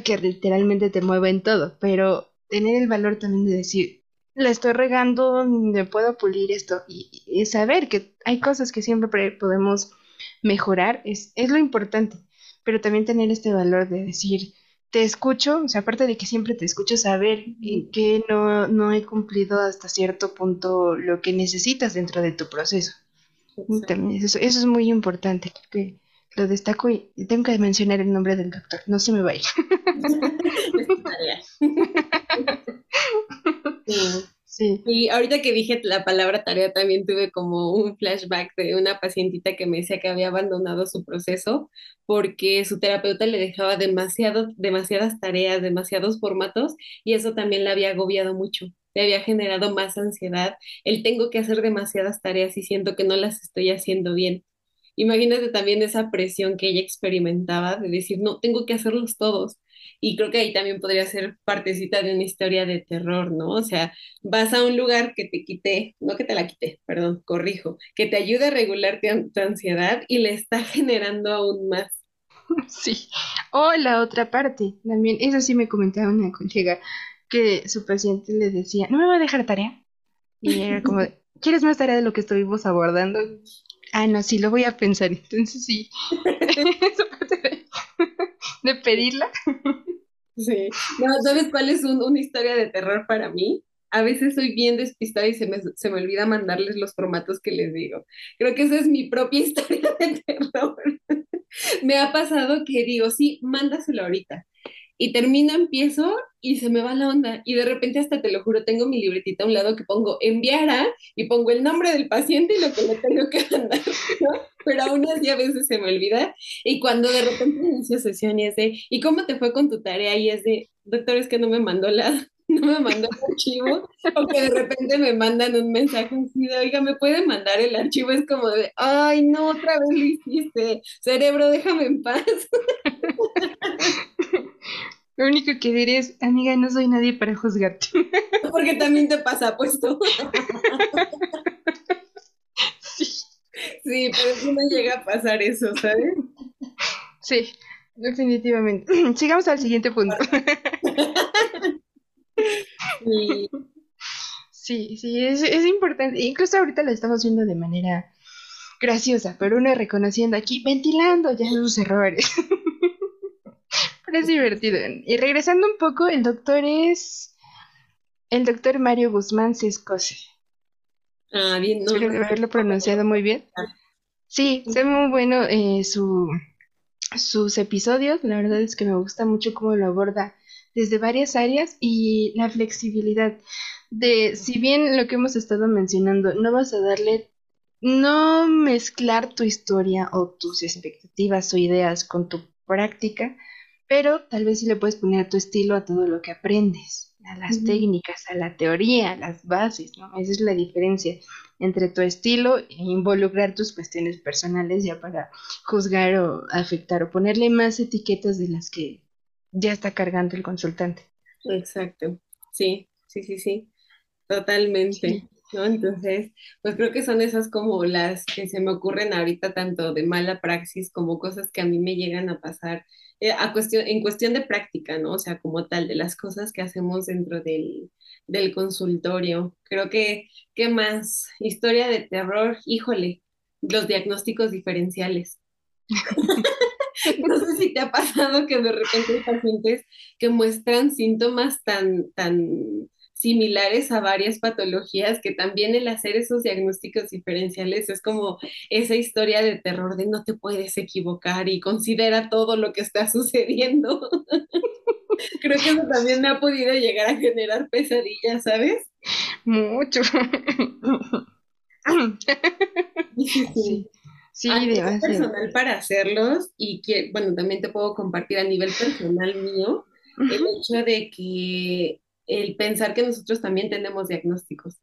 que literalmente te mueve en todo, pero tener el valor también de decir, la estoy regando, me puedo pulir esto y, saber que hay cosas que siempre podemos mejorar es, es lo importante. pero también tener este valor de decir, te escucho, o sea, aparte de que siempre te escucho saber que no, no he cumplido hasta cierto punto lo que necesitas dentro de tu proceso. También eso, eso, es muy importante, que lo destaco y tengo que mencionar el nombre del doctor, no se me va a ir. Sí. Y ahorita que dije la palabra tarea, también tuve como un flashback de una pacientita que me decía que había abandonado su proceso porque su terapeuta le dejaba demasiado, demasiadas tareas, demasiados formatos y eso también la había agobiado mucho. Le había generado más ansiedad. El tengo que hacer demasiadas tareas y siento que no las estoy haciendo bien. Imagínate también esa presión que ella experimentaba de decir, no, tengo que hacerlos todos. Y creo que ahí también podría ser partecita de una historia de terror, ¿no? O sea, vas a un lugar que te quite, no que te la quite, perdón, corrijo, que te ayude a regular tu ansiedad y le está <laughs> generando aún más. Sí. O la otra parte, también, eso sí me comentaba una colega, que su paciente le decía, ¿no me va a dejar tarea? Y era como, <laughs> ¿quieres más tarea de lo que estuvimos abordando? Ah, no, sí, lo voy a pensar. Entonces sí. <laughs> de, pedirla. Sí. No, ¿sabes cuál es una historia de terror para mí? A veces soy bien despistada y se me, se me olvida mandarles los formatos que les digo. Creo que esa es mi propia <laughs> historia de terror. me ha pasado que digo, sí, mándaselo ahorita y termino, empiezo y se me va la onda. Y de repente hasta te lo juro, tengo mi libretita a un lado que pongo enviara y pongo el nombre del paciente y lo que le tengo que mandar, Pero aún así a veces se me olvida. Y cuando de repente inicio sesión y es de, ¿y cómo te fue con tu tarea? Y es de, doctor, es que no me mandó la, <laughs> no me mandó el archivo, o que de repente me mandan un mensaje así de, oiga, ¿me puede mandar el archivo? Es como de, ay, no, otra vez lo hiciste, cerebro, déjame en paz. <laughs> Lo único que diré es, amiga, no soy nadie para juzgarte. <laughs> Porque también te pasa, puesto. <laughs> Sí. Sí, pero si no llega a pasar eso, ¿sabes? Sí, definitivamente. <clears throat> Sigamos al siguiente punto. Sí, sí, es, es importante. Incluso ahorita lo estamos viendo de manera graciosa, pero uno reconociendo aquí, ventilando ya sus errores. <laughs> es divertido. Y regresando un poco, el doctor es el doctor Mario Guzmán Sescose. Ah, bien, no. Espero haberlo pronunciado muy bien. Sí, es muy bueno eh, su, sus episodios. La verdad es que me gusta mucho cómo lo aborda desde varias áreas y la flexibilidad de, si bien lo que hemos estado mencionando, no vas a darle, no mezclar tu historia o tus expectativas o ideas con tu práctica, pero tal vez sí le puedes poner tu estilo a todo lo que aprendes, a las técnicas, a la teoría, a las bases, ¿no? Esa es la diferencia entre tu estilo e involucrar tus cuestiones personales ya para juzgar o afectar o ponerle más etiquetas de las que ya está cargando el consultante. Exacto, sí, sí, sí, sí, totalmente. ¿no? Entonces, pues creo que son esas como las que se me ocurren ahorita, tanto de mala praxis como cosas que a mí me llegan a pasar eh, a cuestión, en cuestión de práctica, ¿no? O sea, como tal, de las cosas que hacemos dentro del, del consultorio. Creo que, ¿qué más? Historia de terror, híjole, los diagnósticos diferenciales. <laughs> no sé si te ha pasado que de repente hay pacientes que muestran síntomas tan, tan similares a varias patologías que también el hacer esos diagnósticos diferenciales es como esa historia de terror de no te puedes equivocar y considera todo lo que está <laughs> sucediendo. <laughs> Creo que eso también me ha podido llegar a generar pesadillas, ¿sabes? Mucho. <laughs> sí. Sí, a nivel personal para hacerlos y que, bueno, también te puedo compartir a nivel personal mío el hecho de que el pensar que nosotros también tenemos diagnósticos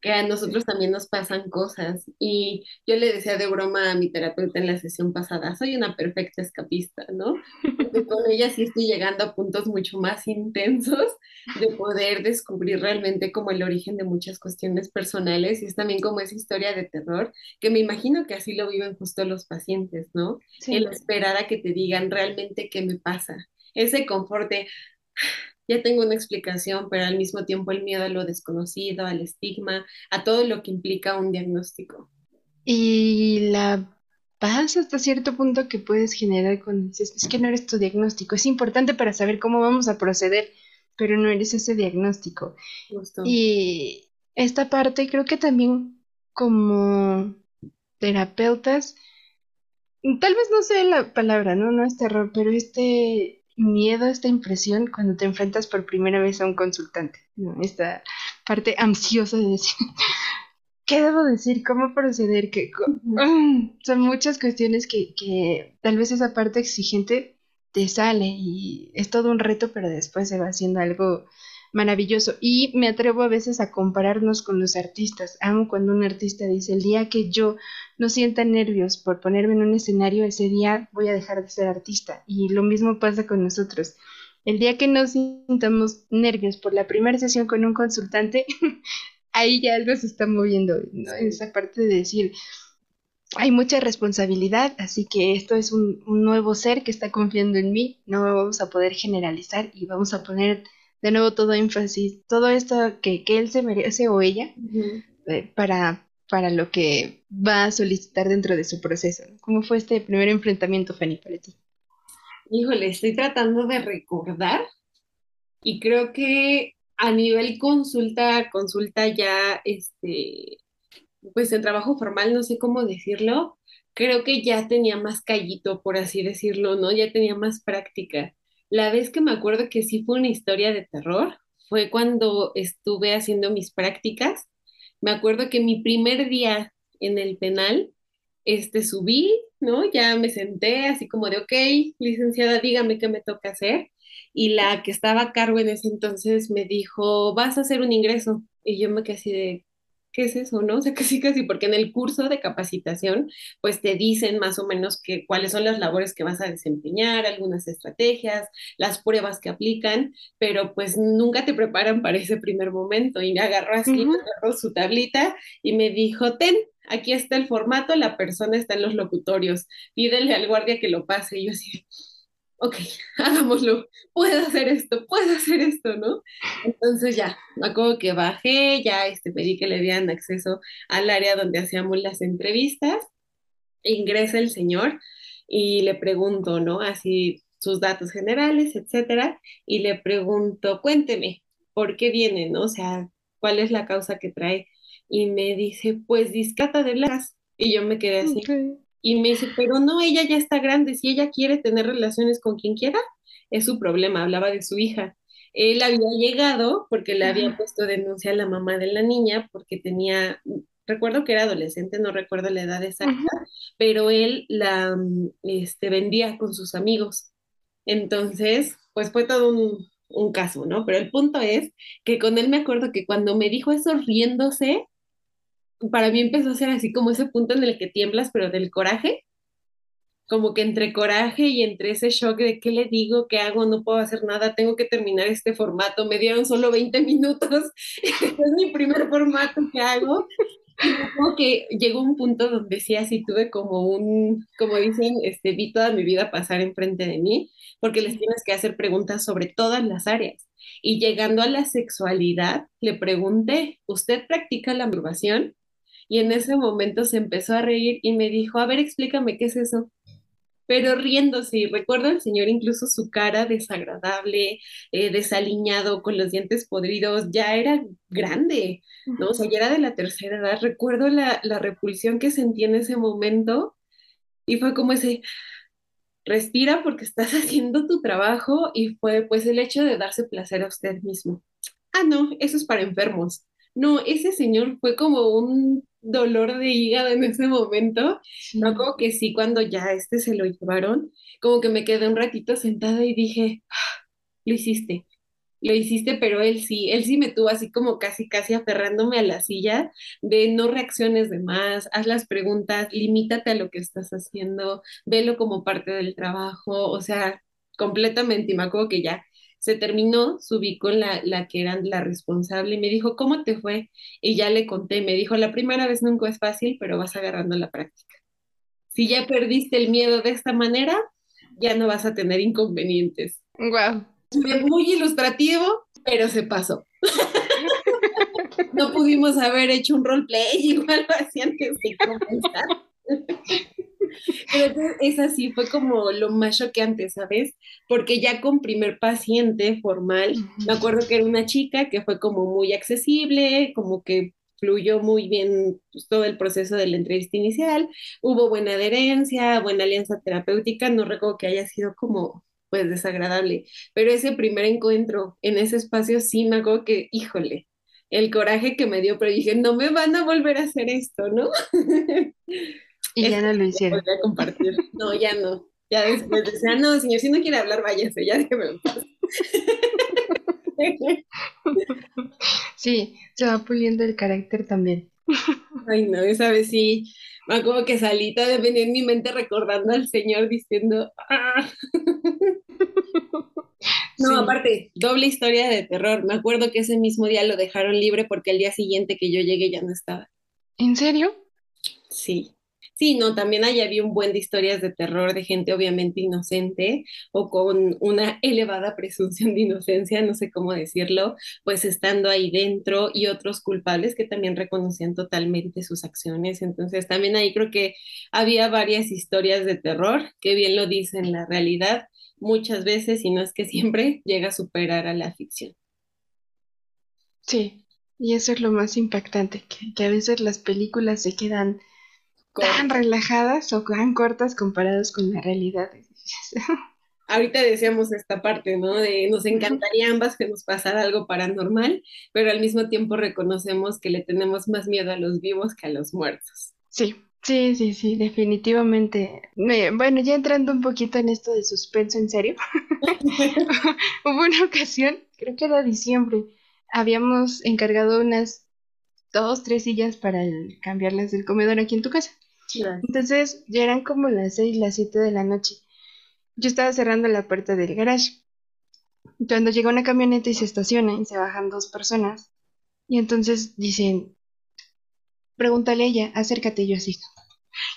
que a nosotros también nos pasan cosas. Y yo le decía de broma a mi terapeuta en la sesión pasada, soy una perfecta escapista, ¿no? <laughs> Porque con ella sí estoy llegando a puntos mucho más intensos de poder descubrir realmente como el origen de muchas cuestiones personales y es también como esa historia de terror, que me imagino que así lo viven justo los pacientes, ¿no? El esperar a que te digan realmente qué me pasa. Ese confort de, ya tengo una explicación, pero al mismo tiempo el miedo a lo desconocido, al estigma, a todo lo que implica un diagnóstico. Y la paz hasta cierto punto que puedes generar con dices, es que no eres tu diagnóstico, es importante para saber cómo vamos a proceder, pero no eres ese diagnóstico. Y esta parte creo que también como terapeutas, tal vez no sea la palabra, ¿no? No es terror, pero este miedo, esta impresión cuando te enfrentas por primera vez a un consultante, ¿no? Esta parte ansiosa de decir, <laughs> ¿qué debo decir? ¿Cómo proceder? que mm, Son muchas cuestiones que, que tal vez esa parte exigente te sale y es todo un reto, pero después se va haciendo algo maravilloso. Y me atrevo a veces a compararnos con los artistas. Amo cuando un artista dice, el día que yo no sienta nervios por ponerme en un escenario, ese día voy a dejar de ser artista. Y lo mismo pasa con nosotros. El día que no sintamos nervios por la primera sesión con un consultante, <laughs> ahí ya algo se está moviendo, ¿no? Esa parte de decir, hay mucha responsabilidad, así que esto es un, nuevo ser que está confiando en mí, no vamos a poder generalizar y vamos a poner de nuevo todo énfasis, todo esto que, que él se merece o ella eh, para, para lo que va a solicitar dentro de su proceso. ¿Cómo fue este primer enfrentamiento, Fanny, para ti? Híjole, estoy tratando de recordar y creo que a nivel consulta, consulta ya, este, pues en trabajo formal, no sé cómo decirlo, creo que ya tenía más callito, por así decirlo, ¿no? Ya tenía más práctica. La vez que me acuerdo que sí fue una historia de terror fue cuando estuve haciendo mis prácticas. Me acuerdo que mi primer día en el penal, este, subí, ¿no? Ya me senté así como de, ok, licenciada, dígame qué me toca hacer y la que estaba a cargo en ese entonces me dijo, vas a hacer un ingreso. Y yo me quedé así de, ¿qué es eso, no? O sea, <laughs> casi, casi, porque en el curso de capacitación, pues te dicen más o menos que, cuáles son las labores que vas a desempeñar, algunas estrategias, las pruebas que aplican, pero pues nunca te preparan para ese primer momento. Y me agarró así, me agarró su tablita y me dijo, ten, aquí está el formato, la persona está en los locutorios, pídele al guardia que lo pase. Y yo así, ok, <laughs> hagámoslo, puedo hacer esto, puedo hacer esto, ¿no? Entonces ya, me acuerdo que bajé, ya este, pedí que le dieran acceso al área donde hacíamos las entrevistas, ingresa el señor y le pregunto, ¿no? Así sus datos generales, etcétera, y le pregunto, cuénteme, ¿por qué viene, no? O sea, ¿cuál es la causa que trae? Y me dice, pues discata de las. Y yo me quedé así. Y me dice, pero no, ella ya está grande, si ella quiere tener relaciones con quien quiera, es su problema, hablaba de su hija. Él había llegado porque le había puesto denuncia a la mamá de la niña porque tenía, recuerdo que era adolescente, no recuerdo la edad exacta, pero él la este, vendía con sus amigos. Entonces, pues fue todo un, un caso, ¿no? Pero el punto es que con él me acuerdo que cuando me dijo eso riéndose, para mí empezó a ser así como ese punto en el que tiemblas, pero del coraje, como que entre coraje y entre ese shock de qué le digo, qué hago, no puedo hacer nada, tengo que terminar este formato, me dieron solo 20 <laughs> minutos, es mi primer formato que hago. como que llegó un punto donde sí así tuve como un, como dicen, este, vi toda mi vida pasar enfrente de mí, porque les tienes que hacer preguntas sobre todas las áreas. Y llegando a la sexualidad, le pregunté, ¿usted practica la masturbación? Y en ese momento se empezó a reír y me dijo, a ver, explícame qué es eso. Pero riéndose, y recuerdo al señor incluso su cara desagradable, eh, desaliñado, con los dientes podridos, ya era grande, ¿no? O sea, ya era de la tercera edad. Recuerdo la, la repulsión que sentí en ese momento y fue como ese, respira porque estás <laughs> haciendo tu trabajo y fue pues el hecho de darse placer a usted mismo. Ah, no, eso es para enfermos. No, ese señor fue como un dolor de hígado en ese momento. No, como que sí, cuando ya este se lo llevaron, como que me quedé un ratito sentada y dije, ah, lo hiciste, lo hiciste, pero él sí, él sí me tuvo así como casi, casi aferrándome a la silla de no reacciones de más, haz las preguntas, limítate a lo que estás haciendo, velo como parte del trabajo, o sea, completamente, y me acuerdo que ya se terminó, subí con la, la que era la responsable y me dijo, ¿cómo te fue? Y ya le conté, me dijo, la primera vez nunca es fácil, pero vas agarrando la práctica. Si ya perdiste el miedo de esta manera, ya no vas a tener inconvenientes. Wow. Muy ilustrativo, pero se pasó. no pudimos haber hecho un roleplay <laughs> igual así antes de comenzar. Creo que esa sí fue como lo más choqueante, ¿sabes? Porque ya con primer paciente formal, me acuerdo que era una chica que fue como muy accesible, como que fluyó muy bien pues, todo el proceso de la entrevista inicial, hubo buena adherencia, buena alianza terapéutica, no recuerdo que haya sido como pues desagradable, pero ese primer encuentro en ese espacio sí me acuerdo que, híjole, el coraje que me dio, pero dije, no me van a volver a hacer esto, ¿no? <laughs> Y ya no lo hicieron. a compartir. <laughs> No, ya no. Ya después decía, no, señor, si no quiere hablar, váyase, ya déjeme. <laughs> Sí, se va puliendo el carácter también. Ay, no, esa vez sí, me como que salita de venir en mi mente recordando al Señor diciendo, ¡ah! No, aparte, doble historia de terror. Me acuerdo que ese mismo día lo dejaron libre porque el día siguiente que yo llegué ya no estaba. ¿En serio? Sí. Sí, no, también ahí había un buen de historias de terror de gente obviamente inocente o con una <laughs> elevada presunción de inocencia, no sé cómo decirlo, pues estando ahí dentro y otros culpables que también reconocían totalmente sus acciones. Entonces, también ahí creo que había varias historias de terror que bien lo dicen la realidad muchas veces, y no es que siempre, llega a superar a la ficción. Sí, y eso es lo más impactante, que, a veces las películas se quedan tan relajadas o tan cortas comparadas con la realidad. <laughs> Ahorita decíamos esta parte, ¿no? De nos encantaría ambas que nos pasara algo paranormal, pero al mismo tiempo reconocemos que le tenemos más miedo a los vivos que a los muertos. Sí, Sí, sí, sí, definitivamente. bueno, ya entrando un poquito en esto de suspenso, en serio. <laughs> <laughs> Hubo una ocasión, creo que era diciembre, habíamos encargado unas dos, tres sillas para cambiarlas del comedor aquí en tu casa. Entonces ya eran como las seis, las siete de la noche. Yo estaba cerrando la puerta del garage. Cuando llega una camioneta y se estaciona y se bajan dos personas. Y entonces dicen, pregúntale a ella, acércate yo así.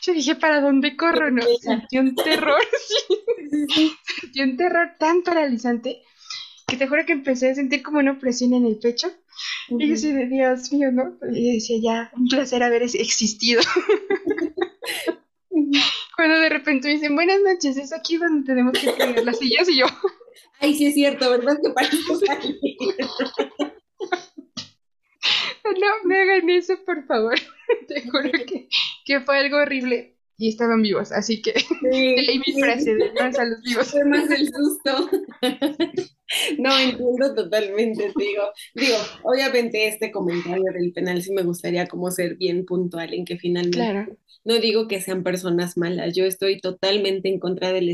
Yo dije, ¿para dónde corro? No, sentí un terror, <laughs> sí. Sentí un terror tan paralizante que te juro que empecé a sentir como una presión en el pecho. Y yo así de Dios mío, ¿no? Y decía, ya, un placer haber existido. Cuando de repente me dicen, buenas noches, es aquí donde tenemos que poner las sillas y yo. Ay, sí es cierto, ¿verdad? Que parece No me hagan eso, por favor. <laughs> Te juro que, fue algo horrible. Y estaban vivos, así que sí, <laughs> leí mi frase de más a los vivos. Fue más el susto. <laughs> No, entiendo totalmente, digo. Digo, obviamente este comentario del penal sí me gustaría como ser bien puntual en que finalmente no digo que sean personas malas, yo estoy totalmente en contra de la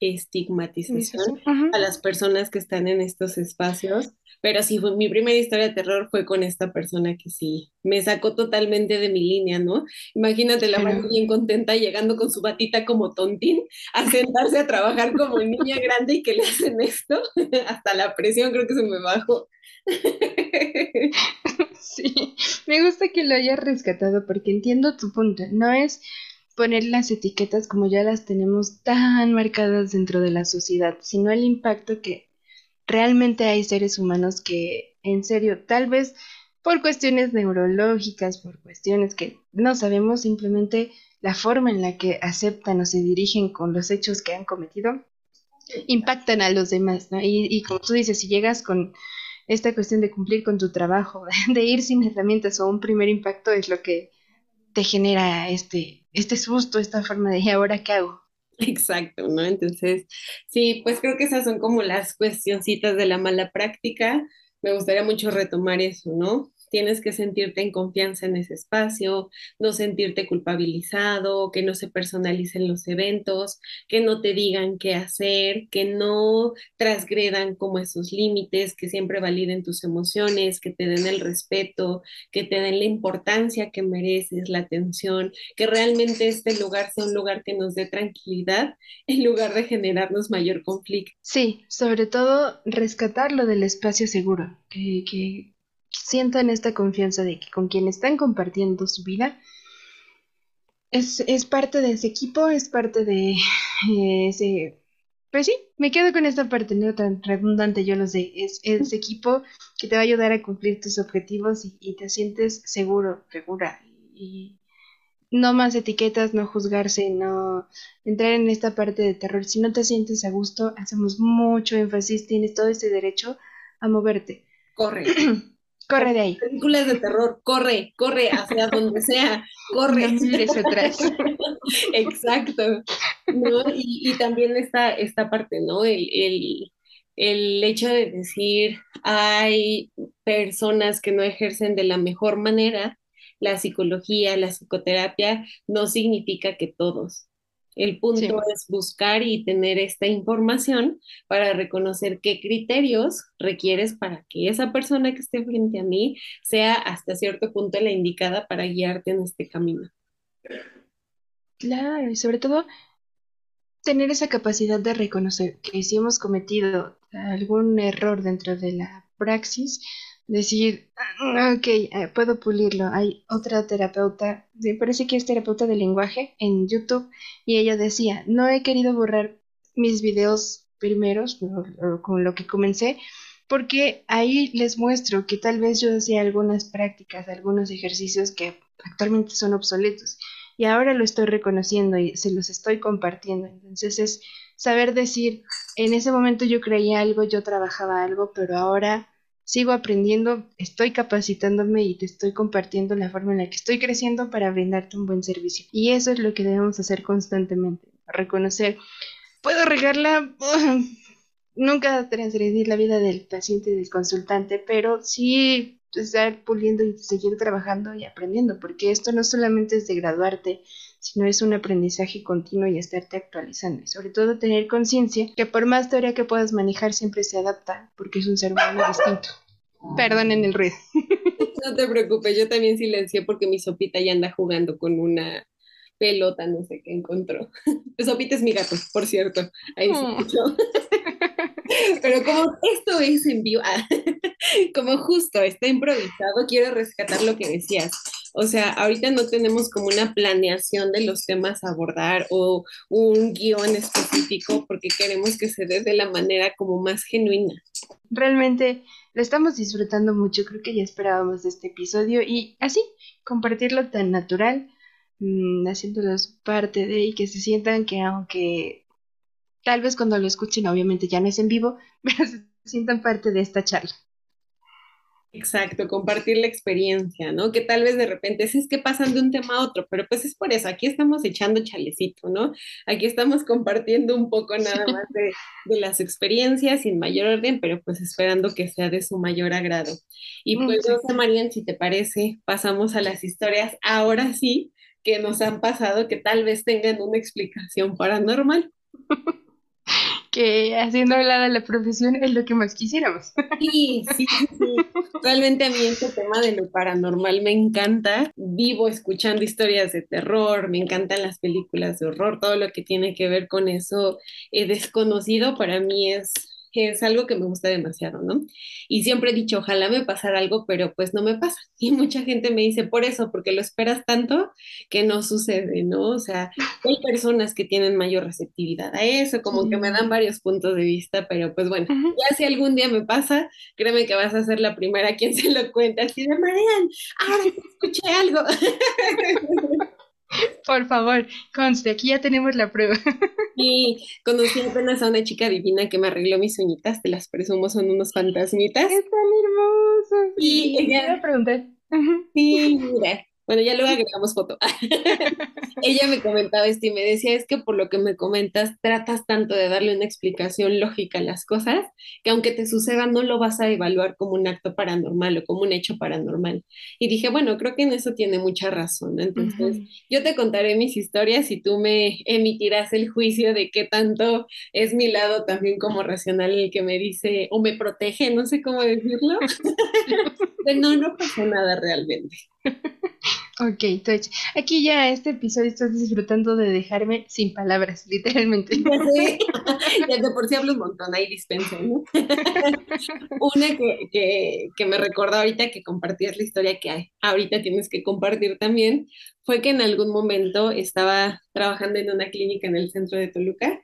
estigmatización a las personas que están en estos espacios pero sí, fue, mi primera historia de terror fue con esta persona que sí, me sacó totalmente de mi línea, ¿no? Imagínate la madre bien contenta llegando con su batita como tontín a sentarse a trabajar como niña grande y que le hacen esto. <laughs> Hasta la presión creo que se me bajó. <laughs> Sí, me gusta que lo hayas rescatado porque entiendo tu punto. No es poner las etiquetas como ya las tenemos tan marcadas dentro de la sociedad, sino el impacto que realmente hay seres humanos que, en serio, tal vez por cuestiones neurológicas, por cuestiones que no sabemos, simplemente la forma en la que aceptan o se dirigen con los hechos que han cometido, impactan a los demás, ¿no? Y, y como tú dices, si llegas con esta cuestión de cumplir con tu trabajo, <laughs> de ir sin herramientas o un primer impacto es lo que te genera este, este susto, esta forma de, ¿y ahora qué hago? Exacto, ¿no? Entonces, sí, pues creo que esas son como las cuestioncitas de la mala práctica. Me gustaría mucho retomar eso, ¿no? Tienes que sentirte en confianza en ese espacio, no sentirte culpabilizado, que no se personalicen los eventos, que no te digan qué hacer, que no transgredan como esos límites, que siempre validen tus emociones, que te den el respeto, que te den la importancia que mereces, la atención, que realmente este lugar sea un lugar que nos dé tranquilidad <laughs> en lugar de generarnos mayor conflicto. Sí, sobre todo rescatarlo del espacio seguro, que, que sientan esta confianza de que con quien están compartiendo su vida es, parte de ese equipo, es parte de eh, ese... Pues sí, me quedo con esta parte, no tan redundante, yo lo sé, es ese equipo que te va a ayudar a cumplir tus objetivos y, te sientes seguro, segura. Y no más etiquetas, no juzgarse, no entrar en esta parte de terror. Si no te sientes a gusto, hacemos mucho énfasis, tienes todo ese derecho a moverte. Corre. <clears throat> corre de ahí. Películas de terror, corre, corre hacia donde sea, corre. <laughs> <laughs> No atrás. Exacto. Y, también está esta parte, ¿no? El, el, el hecho de decir, hay personas que no ejercen de la mejor manera la psicología, la psicoterapia, no significa que todos. El punto es buscar y tener esta información para reconocer qué criterios requieres para que esa persona que esté frente a mí sea hasta cierto punto la indicada para guiarte en este camino. Claro, y sobre todo tener esa capacidad de reconocer que si hemos cometido algún error dentro de la praxis, decir, ah, ok, eh, puedo pulirlo. Hay otra terapeuta, me parece que es terapeuta de lenguaje en YouTube, y ella decía, no he querido borrar mis videos primeros, con lo que comencé, porque ahí les muestro que tal vez yo hacía algunas prácticas, algunos ejercicios que actualmente son obsoletos. Y ahora lo estoy reconociendo y se los estoy compartiendo. Entonces es saber decir, en ese momento yo creía algo, yo trabajaba algo, pero ahora sigo aprendiendo, estoy capacitándome y te estoy compartiendo la forma en la que estoy creciendo para brindarte un buen servicio. Y eso es lo que debemos hacer constantemente, reconocer, puedo regarla, <laughs> nunca transgredir la vida del paciente y del consultante, pero sí estar puliendo y seguir trabajando y aprendiendo, porque esto no solamente es de graduarte, sino es un aprendizaje continuo y estarte actualizando. Y sobre todo tener conciencia que por más teoría que puedas manejar siempre se adapta porque es un ser humano distinto. Perdonen el ruido. <laughs> No te preocupes, yo también silencié porque mi sopita ya anda jugando con una pelota, no sé qué encontró. <laughs> Sopita es mi gato, por cierto. Ahí se mm. escuchó. <laughs> Pero como esto es en vivo, como justo está improvisado, quiero rescatar lo que decías. O sea, ahorita no tenemos como una planeación de los temas a abordar o un guion específico porque queremos que se dé de la manera como más genuina. Realmente lo estamos disfrutando mucho, creo que ya esperábamos de este episodio y así, compartirlo tan natural, mmm, haciéndolos parte de y que se sientan que aunque tal vez cuando lo escuchen obviamente ya no es en vivo, <laughs> pero se sientan parte de esta charla. Exacto, compartir la experiencia, ¿no? Que tal vez de repente es, es que pasan de un tema a otro, pero pues es por eso, aquí estamos echando chalecito, ¿no? Aquí estamos compartiendo un poco nada más de, de las experiencias sin mayor orden, pero pues esperando que sea de su mayor agrado. Y pues, Rosa Marian, si te parece, pasamos a las historias ahora sí que nos han pasado que tal vez tengan una explicación paranormal. <laughs> que haciendo hablada la profesión es lo que más quisiéramos. Sí, sí, sí. Realmente a mí este tema de lo paranormal me encanta. Vivo escuchando historias de terror, me encantan las películas de horror, todo lo que tiene que ver con eso eh, desconocido para mí es es algo que me gusta demasiado, ¿no? Y siempre he dicho, ojalá me pasara algo, pero pues no me pasa. <laughs> Y mucha gente me dice, por eso, porque lo esperas tanto que no sucede, ¿no? O sea, hay personas que tienen mayor receptividad a eso, como que me dan varios puntos de vista, pero pues bueno, ya si algún día me pasa, créeme que vas a ser la primera quien <laughs> se lo cuenta, así de, Marian, ahora escuché algo. <laughs> <laughs> Por favor, conste, aquí ya tenemos la prueba. <laughs> Y conocí apenas a una chica divina que me arregló mis uñitas, te las presumo, son unos fantasmitas. Están hermosos. Y ella me pregunté. <laughs> Sí, mira, bueno, ya luego agregamos foto. Ella me comentaba esto y me decía, es que por lo que me comentas, tratas tanto de darle una explicación lógica a las cosas, que aunque te suceda, no lo vas a evaluar como un acto paranormal o como un hecho paranormal. Y dije, bueno, creo que en eso tiene mucha razón. Entonces, yo te contaré mis historias y tú me emitirás el juicio de qué tanto es mi lado también como racional el que me dice o me protege, no sé cómo decirlo. <laughs> <laughs> de no, no pasa nada realmente. Ok, entonces aquí ya este episodio estás disfrutando de dejarme sin palabras, literalmente. Ya <laughs> de por sí hablo un montón, ahí dispensen. <laughs> Una que, me recordó ahorita que compartías la historia que hay, ahorita tienes que compartir también, fue que en algún momento estaba trabajando en una clínica en el centro de Toluca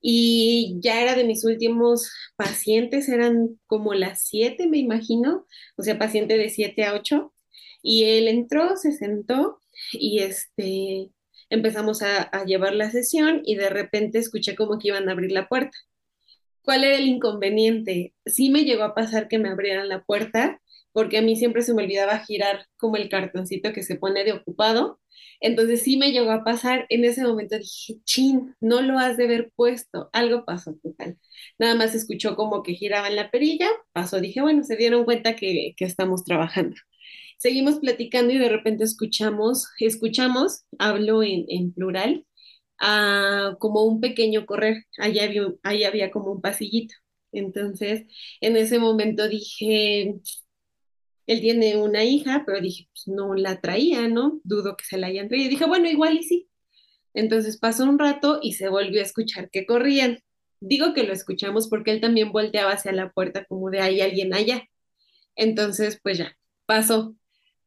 y ya era de mis últimos pacientes, eran como las siete, me imagino, o sea, paciente de siete a ocho y él entró, se sentó y este, empezamos a, llevar la sesión y de repente escuché como que iban a abrir la puerta. ¿Cuál era el inconveniente? Sí me llegó a pasar que me abrieran la puerta, porque a mí siempre se me olvidaba girar como el cartoncito que se pone de ocupado. Entonces sí me llegó a pasar, en ese momento dije, chin, no lo has de haber puesto, algo pasó total. Nada más escuchó como que giraba en la perilla, pasó, dije, bueno, se dieron cuenta que estamos trabajando. Seguimos platicando y de repente escuchamos, escuchamos, hablo en, plural, como un pequeño correr, allá había, allá había como un pasillito. Entonces, en ese momento dije, él tiene una hija, pero dije, pues no la traía, ¿no? Dudo que se la hayan traído. Y dije, bueno, igual y sí. Entonces pasó un rato y se volvió a escuchar que corrían. Digo que lo escuchamos porque él también volteaba hacia la puerta como de hay alguien allá. Entonces, pues ya, pasó.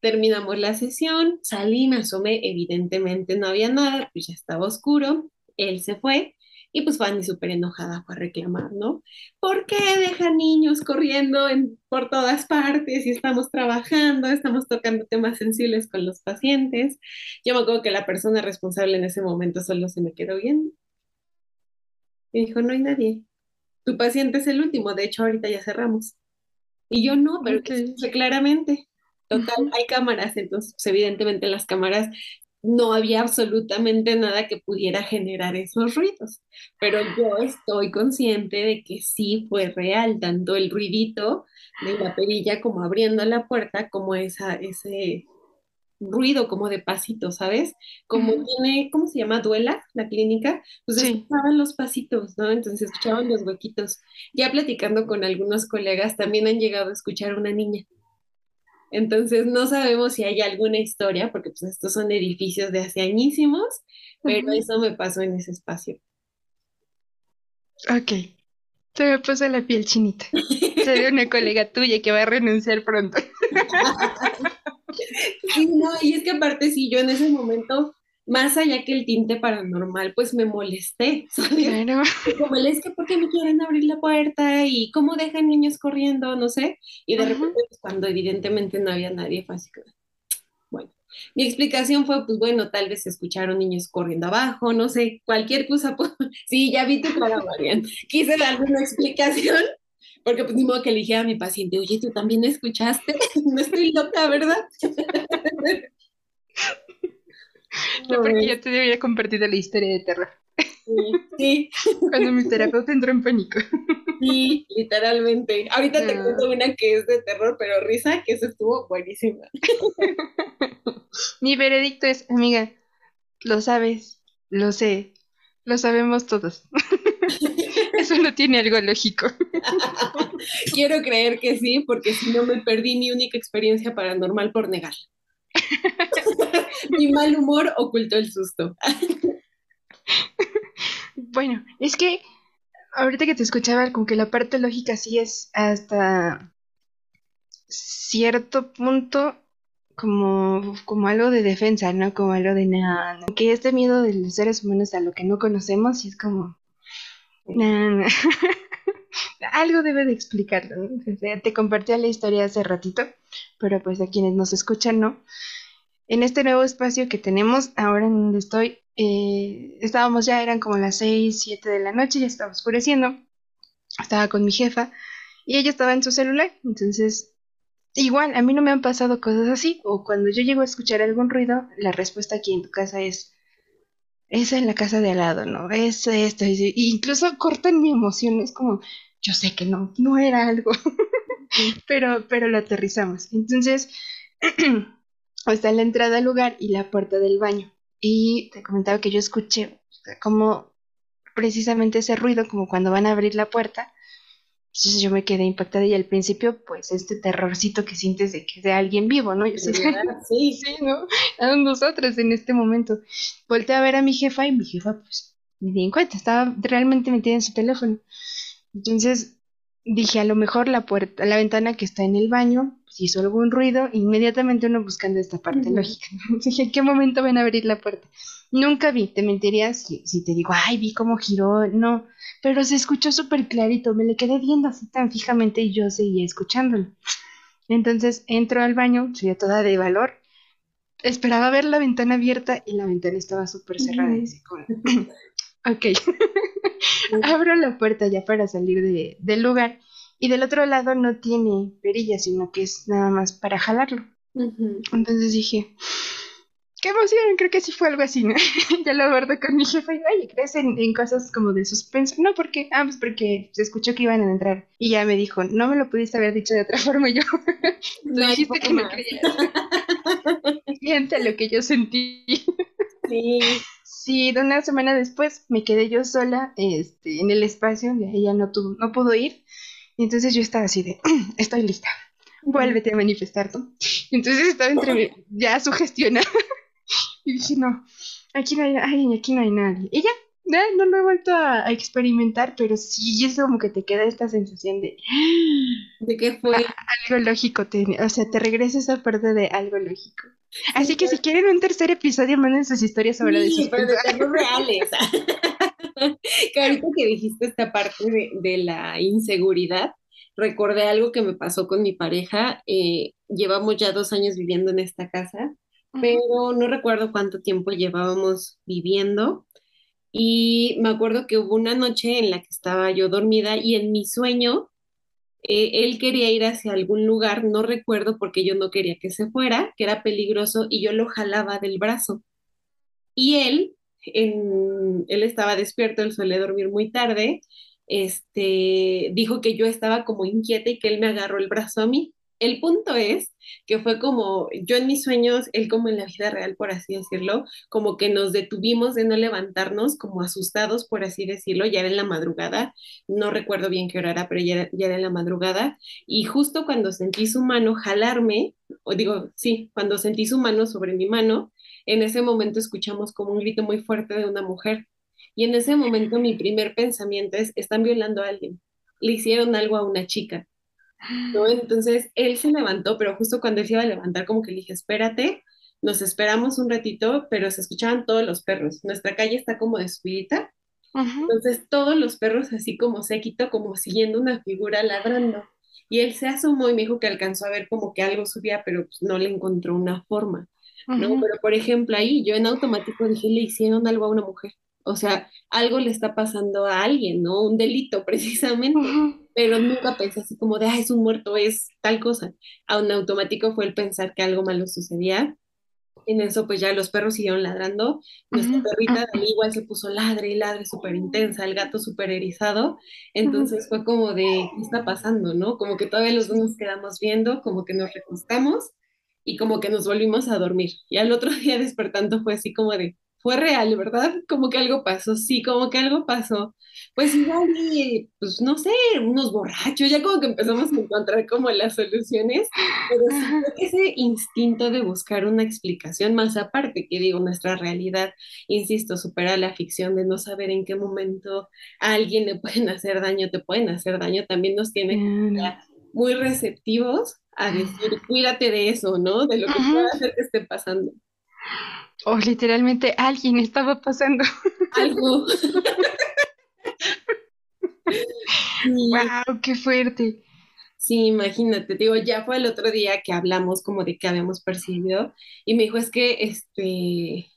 Terminamos la sesión, salí, me asomé, evidentemente no había nada, pues ya estaba oscuro, él se fue y pues Fanny súper enojada fue a reclamar, ¿no? ¿Por qué dejan niños corriendo en, por todas partes y estamos trabajando, estamos tocando temas sensibles con los pacientes? Yo me acuerdo que la persona responsable en ese momento solo se me quedó viendo. Y dijo, no hay nadie. Tu paciente es el último, de hecho ahorita ya cerramos. Y yo no, pero que claramente. Total, hay cámaras, entonces pues, evidentemente las cámaras no había absolutamente nada que pudiera generar esos ruidos, pero yo estoy consciente de que sí fue real, tanto el ruidito de la perilla como abriendo la puerta, como esa, ese ruido como de pasitos, ¿sabes? Como tiene, ¿cómo se llama? Duela, la clínica, pues escuchaban los pasitos, ¿no? Entonces escuchaban los huequitos. Ya platicando con algunos colegas, también han llegado a escuchar una niña entonces no sabemos si hay alguna historia, porque pues estos son edificios de hace añísimos, pero eso me pasó en ese espacio. Ok. Se me puso la piel chinita. Seré una colega tuya que va a renunciar pronto. <laughs> sí, no, y es que aparte si yo en ese momento más allá que el tinte paranormal, pues me molesté, <laughs> ¿sabes? Claro. Como es que, ¿por qué me quieren abrir la puerta? ¿Y cómo dejan niños corriendo? No sé. Y de repente, pues, cuando evidentemente no había nadie, fue así que, bueno. Mi explicación fue, pues bueno, tal vez escucharon niños corriendo abajo, no sé, cualquier cosa. <laughs> Pues, sí, ya vi tu cara, <laughs> Marian. Quise darle una explicación, porque pues ni modo que le dije a mi paciente, oye, ¿tú también escuchaste? no estoy loca, ¿verdad? <laughs> No, porque ya te había compartido la historia de terror. Sí, Cuando mi <laughs> terapeuta entró en pánico. Sí, literalmente. Ahorita te cuento una que es de terror, pero risa, que eso estuvo buenísima. <laughs> Mi veredicto es, amiga, lo sabes, lo sé, lo sabemos todos. Eso no tiene algo lógico. Quiero creer que sí, porque si no me perdí mi única experiencia paranormal por negar. <laughs> Mi mal humor ocultó el susto. <laughs> bueno, es que ahorita que te escuchaba, como que la parte lógica sí es hasta cierto punto como, como algo de defensa, ¿no? Como algo de nada, que este miedo de los seres humanos a lo que no conocemos y es como... <laughs> algo debe de explicarlo, te compartí la historia hace ratito, pero pues a quienes nos escuchan, ¿no? En este nuevo espacio que tenemos ahora en donde estoy, eh, estábamos ya, eran como las 6, 7 de la noche, ya estaba oscureciendo, estaba con mi jefa y ella estaba en su celular, entonces igual, a mí no me han pasado cosas así, o cuando yo llego a escuchar algún ruido, la respuesta aquí en tu casa es, es en la casa de al lado, ¿no? Es esto, y incluso cortan mi emoción, es como, yo sé que no, no era algo, <laughs> pero, pero lo aterrizamos. Entonces, <clears throat> está la entrada al lugar y la puerta del baño. Y te comentaba que yo escuché como precisamente ese ruido, como cuando van a abrir la puerta. Entonces yo me quedé impactada y al principio, pues este terrorcito que sientes de que de alguien vivo, ¿no? Yo sí, sí, <laughs> sí, ¿no? A nosotros en este momento. Volteé a ver a mi jefa y mi jefa, pues, me di en cuenta, estaba realmente metida en su teléfono. Entonces dije, a lo mejor la puerta, la ventana que está en el baño, si hizo algún ruido, inmediatamente uno buscando esta parte lógica. <laughs> Dije, ¿en qué momento van a abrir la puerta? Nunca vi, te mentiría si, si te digo, ay, vi cómo giró, no, pero se escuchó súper clarito, me le quedé viendo así tan fijamente y yo seguía escuchándolo. Entonces entro al baño, soy toda de valor, esperaba ver la ventana abierta y la ventana estaba súper cerrada. Y ok, <laughs> abro la puerta ya para salir de, del lugar y del otro lado no tiene perilla, sino que es nada más para jalarlo. Entonces dije, qué emoción, creo que sí fue algo así, ¿no? <laughs> ya lo abordo con mi jefa y, oye, ¿crees en, cosas como de suspenso? No, porque, ah, pues porque se escuchó que iban a entrar. Y ya me dijo, no me lo pudiste haber dicho de otra <laughs> forma y yo. no, dijiste que no creías. <laughs> Siente lo que yo sentí. sí. Sí, de una semana después me quedé yo sola este, en el espacio, donde ella no, tuvo, no pudo ir. Y entonces yo estaba así de, <clears throat> estoy lista, vuélvete a manifestar tú. Entonces estaba entre ya sugestionada. <laughs> y dije, no, aquí no hay, ay, aquí no hay nadie. Y ya, no lo he vuelto a, experimentar, pero sí es como que te queda esta sensación de... <gasps> ¿De qué fue? algo lógico, o sea, te regresa esa parte de algo lógico. Así que si quieren un tercer episodio, manden sus historias sobre sí, de pero de <laughs> reales. <laughs> <laughs> que ahorita que dijiste esta parte de, de, la inseguridad, recordé algo que me pasó con mi pareja. Eh, llevamos ya dos años viviendo en esta casa, pero no recuerdo cuánto tiempo llevábamos viviendo. Y me acuerdo que hubo una noche en la que estaba yo dormida y en mi sueño eh, él quería ir hacia algún lugar, no recuerdo porque yo no quería que se fuera, que era peligroso, y yo lo jalaba del brazo. Y él, él estaba despierto, él suele dormir muy tarde, este, dijo que yo estaba como inquieta y que él me agarró el brazo a mí. El punto es que fue como yo en mis sueños, él como en la vida real, por así decirlo, como que nos detuvimos de no levantarnos, como asustados, por así decirlo, ya era en la madrugada, no recuerdo bien qué hora era, pero ya era, ya era en la madrugada, y justo cuando sentí su mano jalarme, o digo, sí, cuando sentí su mano sobre mi mano, en ese momento escuchamos como un grito muy fuerte de una mujer. Y en ese momento mi primer pensamiento es, están violando a alguien, le hicieron algo a una chica ¿no? Entonces él se levantó, pero justo cuando él se iba a levantar, como que le dije, espérate, nos esperamos un ratito, pero se escuchaban todos los perros. Nuestra calle está como de subidita, entonces todos los perros así como séquito, como siguiendo una figura ladrando. Y él se asomó y me dijo que alcanzó a ver como que algo subía, pero pues, no le encontró una forma, ¿no? Pero por ejemplo ahí yo en automático dije, le hicieron algo a una mujer. O sea, algo le está pasando a alguien, ¿no? Un delito <laughs> precisamente pero nunca pensé así como de, ah, es un muerto, es tal cosa. A un automático fue el pensar que algo malo sucedía. En eso, pues ya los perros siguieron ladrando. Nuestra perrita de igual se puso ladre y ladre súper intensa, el gato súper erizado. Entonces fue como de, ¿qué está pasando, no? Como que todavía los dos nos quedamos viendo, como que nos recostamos y como que nos volvimos a dormir. Y al otro <laughs> día despertando fue así como de, fue real, ¿verdad? Como que algo pasó, sí, como que algo pasó. Pues igual, pues no sé, unos borrachos, ya como que empezamos a encontrar como las soluciones, pero sí, ese instinto de buscar una explicación más aparte, que digo, nuestra realidad, insisto, supera la ficción de no saber en qué momento a alguien le pueden hacer daño, te pueden hacer daño, también nos tiene estar muy receptivos a decir, cuídate de eso, ¿no? De lo que pueda hacer que esté pasando. O literalmente alguien estaba pasando. <laughs> Algo. <laughs> wow, qué fuerte. Sí, imagínate, digo, ya fue el otro día que hablamos como de que habíamos percibido y me dijo, es que este,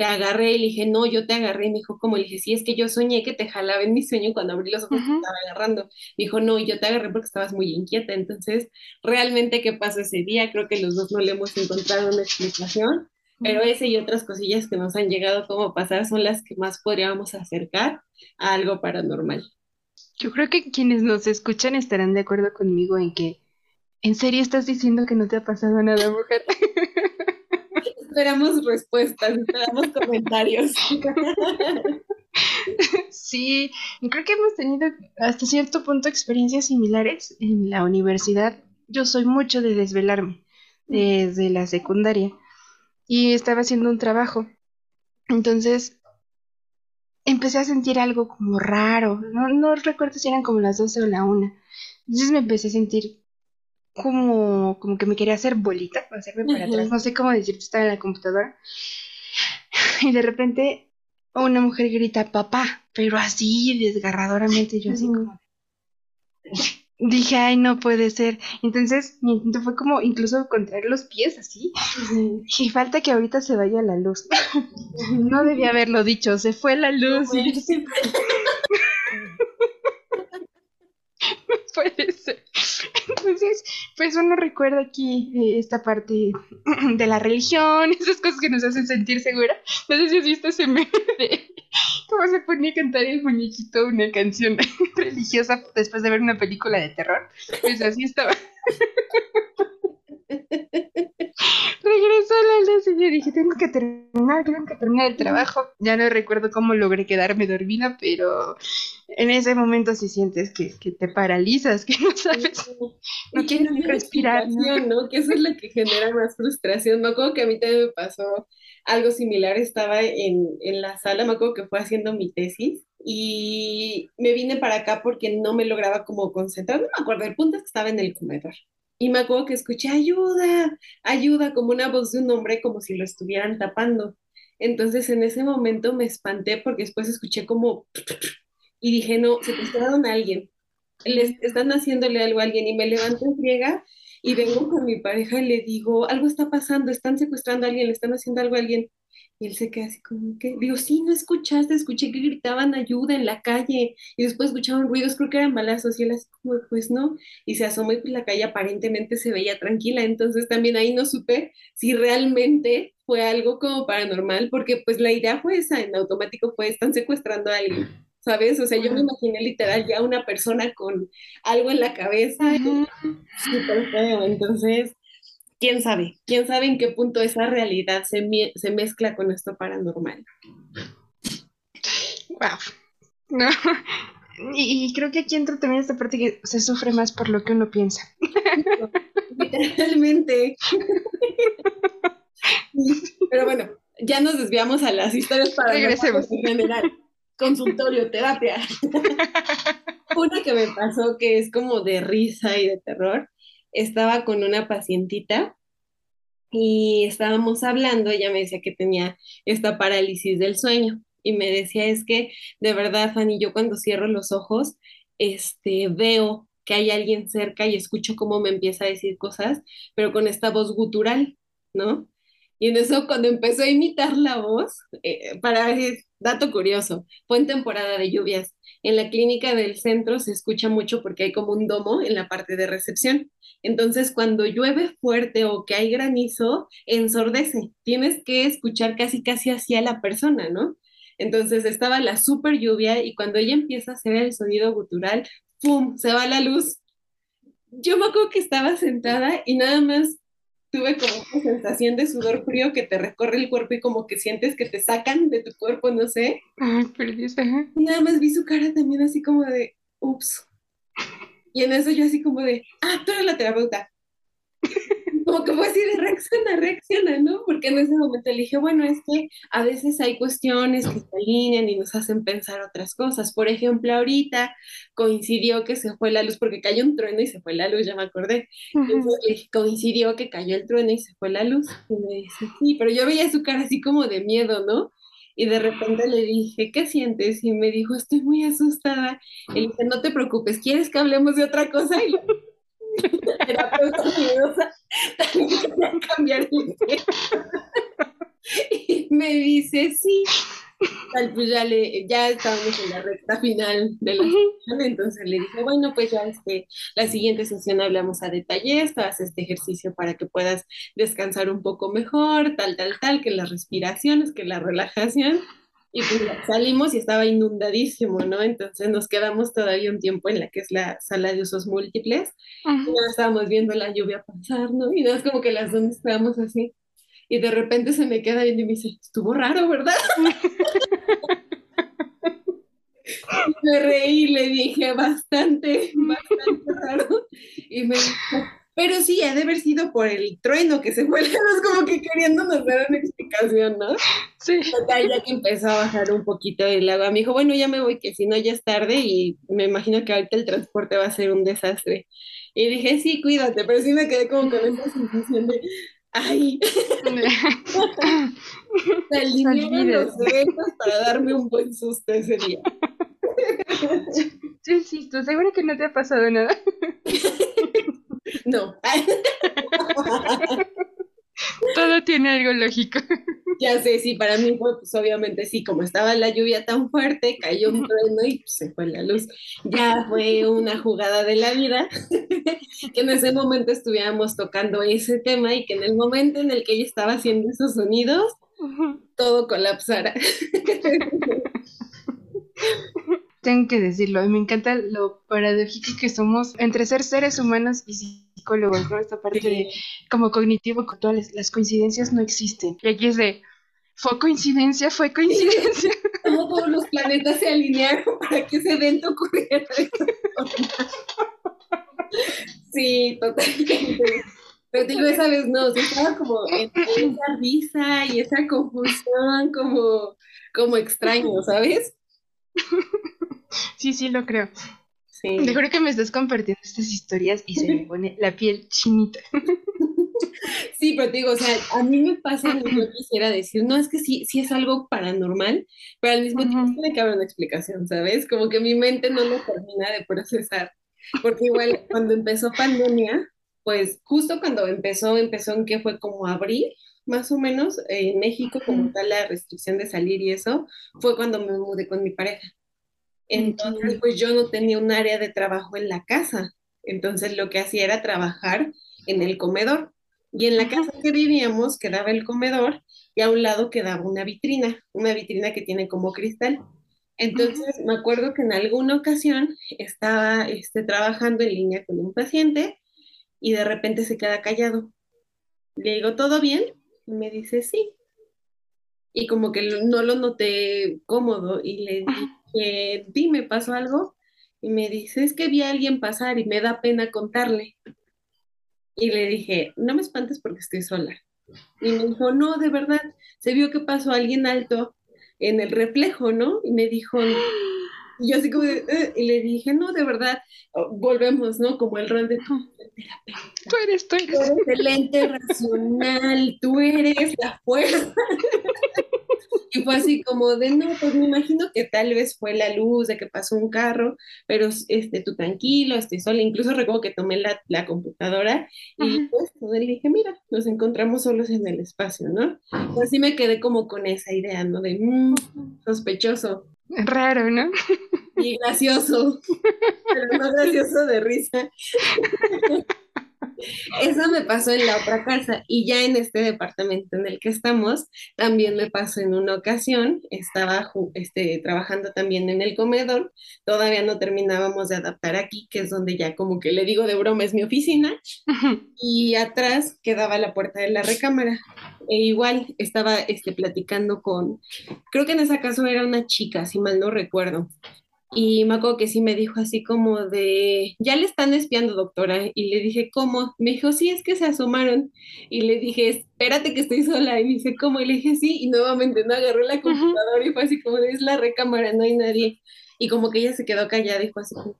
te agarré y le dije, no, yo te agarré y me dijo, como le dije, sí, es que yo soñé que te jalaba en mi sueño cuando abrí los ojos te estaba agarrando. Me dijo, no, yo te agarré porque estabas muy inquieta. Entonces, realmente, ¿qué pasó ese día? Creo que los dos no le hemos encontrado una explicación pero ese y otras cosillas que nos han llegado como pasar son las que más podríamos acercar a algo paranormal. Yo creo que quienes nos escuchan estarán de acuerdo conmigo en que, ¿en serio estás diciendo que no te ha pasado nada, mujer? <laughs> Esperamos respuestas, esperamos <laughs> comentarios. Sí, creo que hemos tenido hasta cierto punto experiencias similares en la universidad. Yo soy mucho de desvelarme desde la secundaria y estaba haciendo un trabajo. Entonces empecé a sentir algo como raro. No, no recuerdo si eran como las 12 o la 1. Entonces me empecé a sentir como, como que me quería hacer bolita, hacerme para atrás. No sé cómo decirte, estaba en la computadora. <laughs> Y de repente una mujer grita, papá, pero así desgarradoramente. Yo así como... <laughs> dije, ay, no puede ser. Entonces mi intento fue como incluso contraer los pies así. Y falta que ahorita se vaya la luz. <laughs> no debía haberlo dicho, se fue la luz. No, puede ser. Entonces, pues uno recuerda aquí eh, esta parte <clears throat> de la religión, <laughs> esas cosas que nos hacen sentir segura. No sé si has visto ese meme de <laughs> cómo se ponía a cantar el muñequito una canción <laughs> religiosa después de ver una película de terror. Pues así estaba. Regresó la luz y yo dije, tengo que terminar, tengo que terminar el trabajo. Ya no recuerdo cómo logré quedarme dormida, pero en ese momento sí sientes que, que te paralizas, que no sabes, no quieres ni respirar. ¿no? Que eso es lo que genera más frustración. Me acuerdo que a mí también me pasó algo similar. Estaba en, en la sala, me acuerdo que fue haciendo mi tesis y me vine para acá porque no me lograba como concentrar. No me acuerdo, el punto es que estaba en el comedor. Y me acuerdo que escuché ayuda, ayuda, como una voz de un hombre, como si lo estuvieran tapando. Entonces en ese momento me espanté porque después escuché como y dije, no, secuestraron a alguien. Les están haciéndole algo a alguien y me levanto en friega y vengo con mi pareja y le digo, algo está pasando, están secuestrando a alguien, le están haciendo algo a alguien. Y él se queda así como que, digo, sí, no escuchaste, escuché que gritaban ayuda en la calle y después escuchaban ruidos, creo que eran balazos y él así como, pues no, y se asomó y pues la calle aparentemente se veía tranquila, entonces también ahí no supe si realmente fue algo como paranormal, porque pues la idea fue esa, en automático fue, están secuestrando a alguien, ¿sabes? O sea, yo me imaginé literal ya una persona con algo en la cabeza, súper feo, entonces quién sabe, quién sabe en qué punto esa realidad se, se mezcla con esto paranormal. Wow. No. Y, creo que aquí entra también esta parte que se sufre más por lo que uno piensa. Literalmente. Pero bueno, ya nos desviamos a las historias paranormales en general. Consultorio, terapia. <laughs> Una que me pasó que es como de risa y de terror estaba con una pacientita y estábamos hablando, ella me decía que tenía esta parálisis del sueño y me decía, es que de verdad, Fanny, yo cuando cierro los ojos, este, veo que hay alguien cerca y escucho cómo me empieza a decir cosas, pero con esta voz gutural, ¿no? Y en eso, cuando empezó a imitar la voz, eh, para dato curioso, fue en temporada de lluvias. En la clínica del centro se escucha mucho porque hay como un domo en la parte de recepción. Entonces, cuando llueve fuerte o que hay granizo, ensordece. Tienes que escuchar casi, casi hacia la persona, ¿no? Entonces estaba la super lluvia y cuando ella empieza a hacer el sonido gutural, ¡pum! Se va la luz. Yo me acuerdo que estaba sentada y nada más tuve como una sensación de sudor frío que te recorre el cuerpo y como que sientes que te sacan de tu cuerpo, no sé. Ay, perdí Y nada más vi su cara también así como de, ups. Y en eso yo así como de, ah, tú eres la terapeuta. Como que fue así de reacciona, reacciona, ¿no? Porque en ese momento le dije, bueno, es que a veces hay cuestiones que se alinean y nos hacen pensar otras cosas. Por ejemplo, ahorita coincidió que se fue la luz porque cayó un trueno y se fue la luz, ya me acordé. Entonces, coincidió que cayó el trueno y se fue la luz. Y me dice, sí, pero yo veía su cara así como de miedo, ¿no? Y de repente le dije, ¿qué sientes? Y me dijo, estoy muy asustada. Y le dije, no te preocupes, ¿quieres que hablemos de otra cosa? Y la terapeuta miedosa también cambiar el Y me dice, sí. pues ya, le, ya estábamos en la recta final de la sesión, entonces le dije, bueno, pues ya es que la siguiente sesión hablamos a detalle, haz este ejercicio para que puedas descansar un poco mejor, tal, tal, tal, que las respiraciones, que la relajación. Y pues salimos y estaba inundadísimo, ¿no? Entonces nos quedamos todavía un tiempo en la que es la sala de usos múltiples. Y estábamos viendo la lluvia pasar, ¿no? Y no es como que las dos estábamos así. Y de repente se me queda viendo y me dice, estuvo raro, ¿verdad? <laughs> me reí, le dije, bastante, bastante raro. Y me dijo, pero sí, ha de haber sido por el trueno que se fue <laughs> luz, como que queriéndonos dar una explicación, ¿no? Sí. ya que empezó a bajar un poquito el agua, me dijo, bueno, ya me voy, que si no ya es tarde y me imagino que ahorita el transporte va a ser un desastre. Y dije, sí, cuídate, pero sí me quedé como con esa sensación de, ay, <laughs> salí los eventos para darme un buen susto ese día. Sí, sí, ¿tú seguro que no te ha pasado nada? <laughs> No. <laughs> Todo tiene algo lógico. Ya sé, sí, para mí fue, pues obviamente sí, como estaba la lluvia tan fuerte, cayó un trueno y pues, se fue la luz. Ya fue una jugada de la vida, <laughs> que en ese momento estuviéramos tocando ese tema y que en el momento en el que ella estaba haciendo esos sonidos, todo colapsara. <laughs> Tengo que decirlo, me encanta lo paradójico que somos entre ser seres humanos y psicólogos, ¿no? Esta parte de como cognitivo culturales, las coincidencias no existen. Y aquí es de, ¿fue coincidencia? ¿Fue coincidencia? <laughs> Como todos los planetas se alinearon para que ese evento ocurriera. <laughs> sí, totalmente. Pero digo, esa vez no, estaba como en esa risa y esa confusión como, como extraño, ¿sabes? Sí, sí, lo creo. Sí. Que me estás compartiendo estas historias y se me pone la piel chinita. <laughs> Sí, pero te digo, o sea, a mí me pasa lo que yo quisiera decir, no es que sí, sí es algo paranormal, pero al mismo tiempo tiene que haber una explicación, ¿sabes? Como que mi mente no lo termina de procesar. Porque igual cuando empezó pandemia, pues justo cuando empezó, empezó en que fue como abril, más o menos, en México, como tal la restricción de salir y eso, fue cuando me mudé con mi pareja. Entonces, pues yo no tenía un área de trabajo en la casa. Entonces, lo que hacía era trabajar en el comedor. Y en la casa que vivíamos quedaba el comedor y a un lado quedaba una vitrina, una vitrina que tiene como cristal. Entonces, me acuerdo que en alguna ocasión estaba este, trabajando en línea con un paciente y de repente se queda callado. Le digo, ¿todo bien? Y me dice, sí. Y como que no lo noté cómodo y le dije, dime, ¿pasó algo? Y me dice, es que vi a alguien pasar y me da pena contarle. Y le dije, no me espantes porque estoy sola. Y me dijo, no, de verdad, se vio que pasó alguien alto en el reflejo, ¿no? Y me dijo, y yo así como, eh", y le dije, no, de verdad, oh, volvemos, ¿no? Como el rol de tú, tú eres, tú eres. Tú eres el ente racional, tú eres la fuerza. <laughs> <laughs> Y fue así como de, no, pues me imagino que tal vez fue la luz de que pasó un carro, pero este, tú tranquilo, estoy sola. Incluso recuerdo que tomé la, la computadora y pues le dije, mira, nos encontramos solos en el espacio, ¿no? Pues así me quedé como con esa idea, ¿no? De, mmm, sospechoso. Raro, ¿no? Y gracioso, <laughs> pero no gracioso de risa. <laughs> Eso me pasó en la otra casa y ya en este departamento en el que estamos, también me pasó en una ocasión, estaba este, trabajando también en el comedor, todavía no terminábamos de adaptar aquí, que es donde ya como que le digo de broma es mi oficina, y atrás quedaba la puerta de la recámara. E igual estaba este, platicando con, creo que en ese caso era una chica, si mal no recuerdo, y me acuerdo que sí me dijo así como de, ya le están espiando, doctora. Y le dije, ¿cómo? Me dijo, sí, es que se asomaron. Y le dije, espérate que estoy sola. Y me dice, ¿cómo? Y le dije, sí. Y nuevamente no agarró la computadora y fue así como, es la recámara, no hay nadie. Y como que ella se quedó callada y fue así como,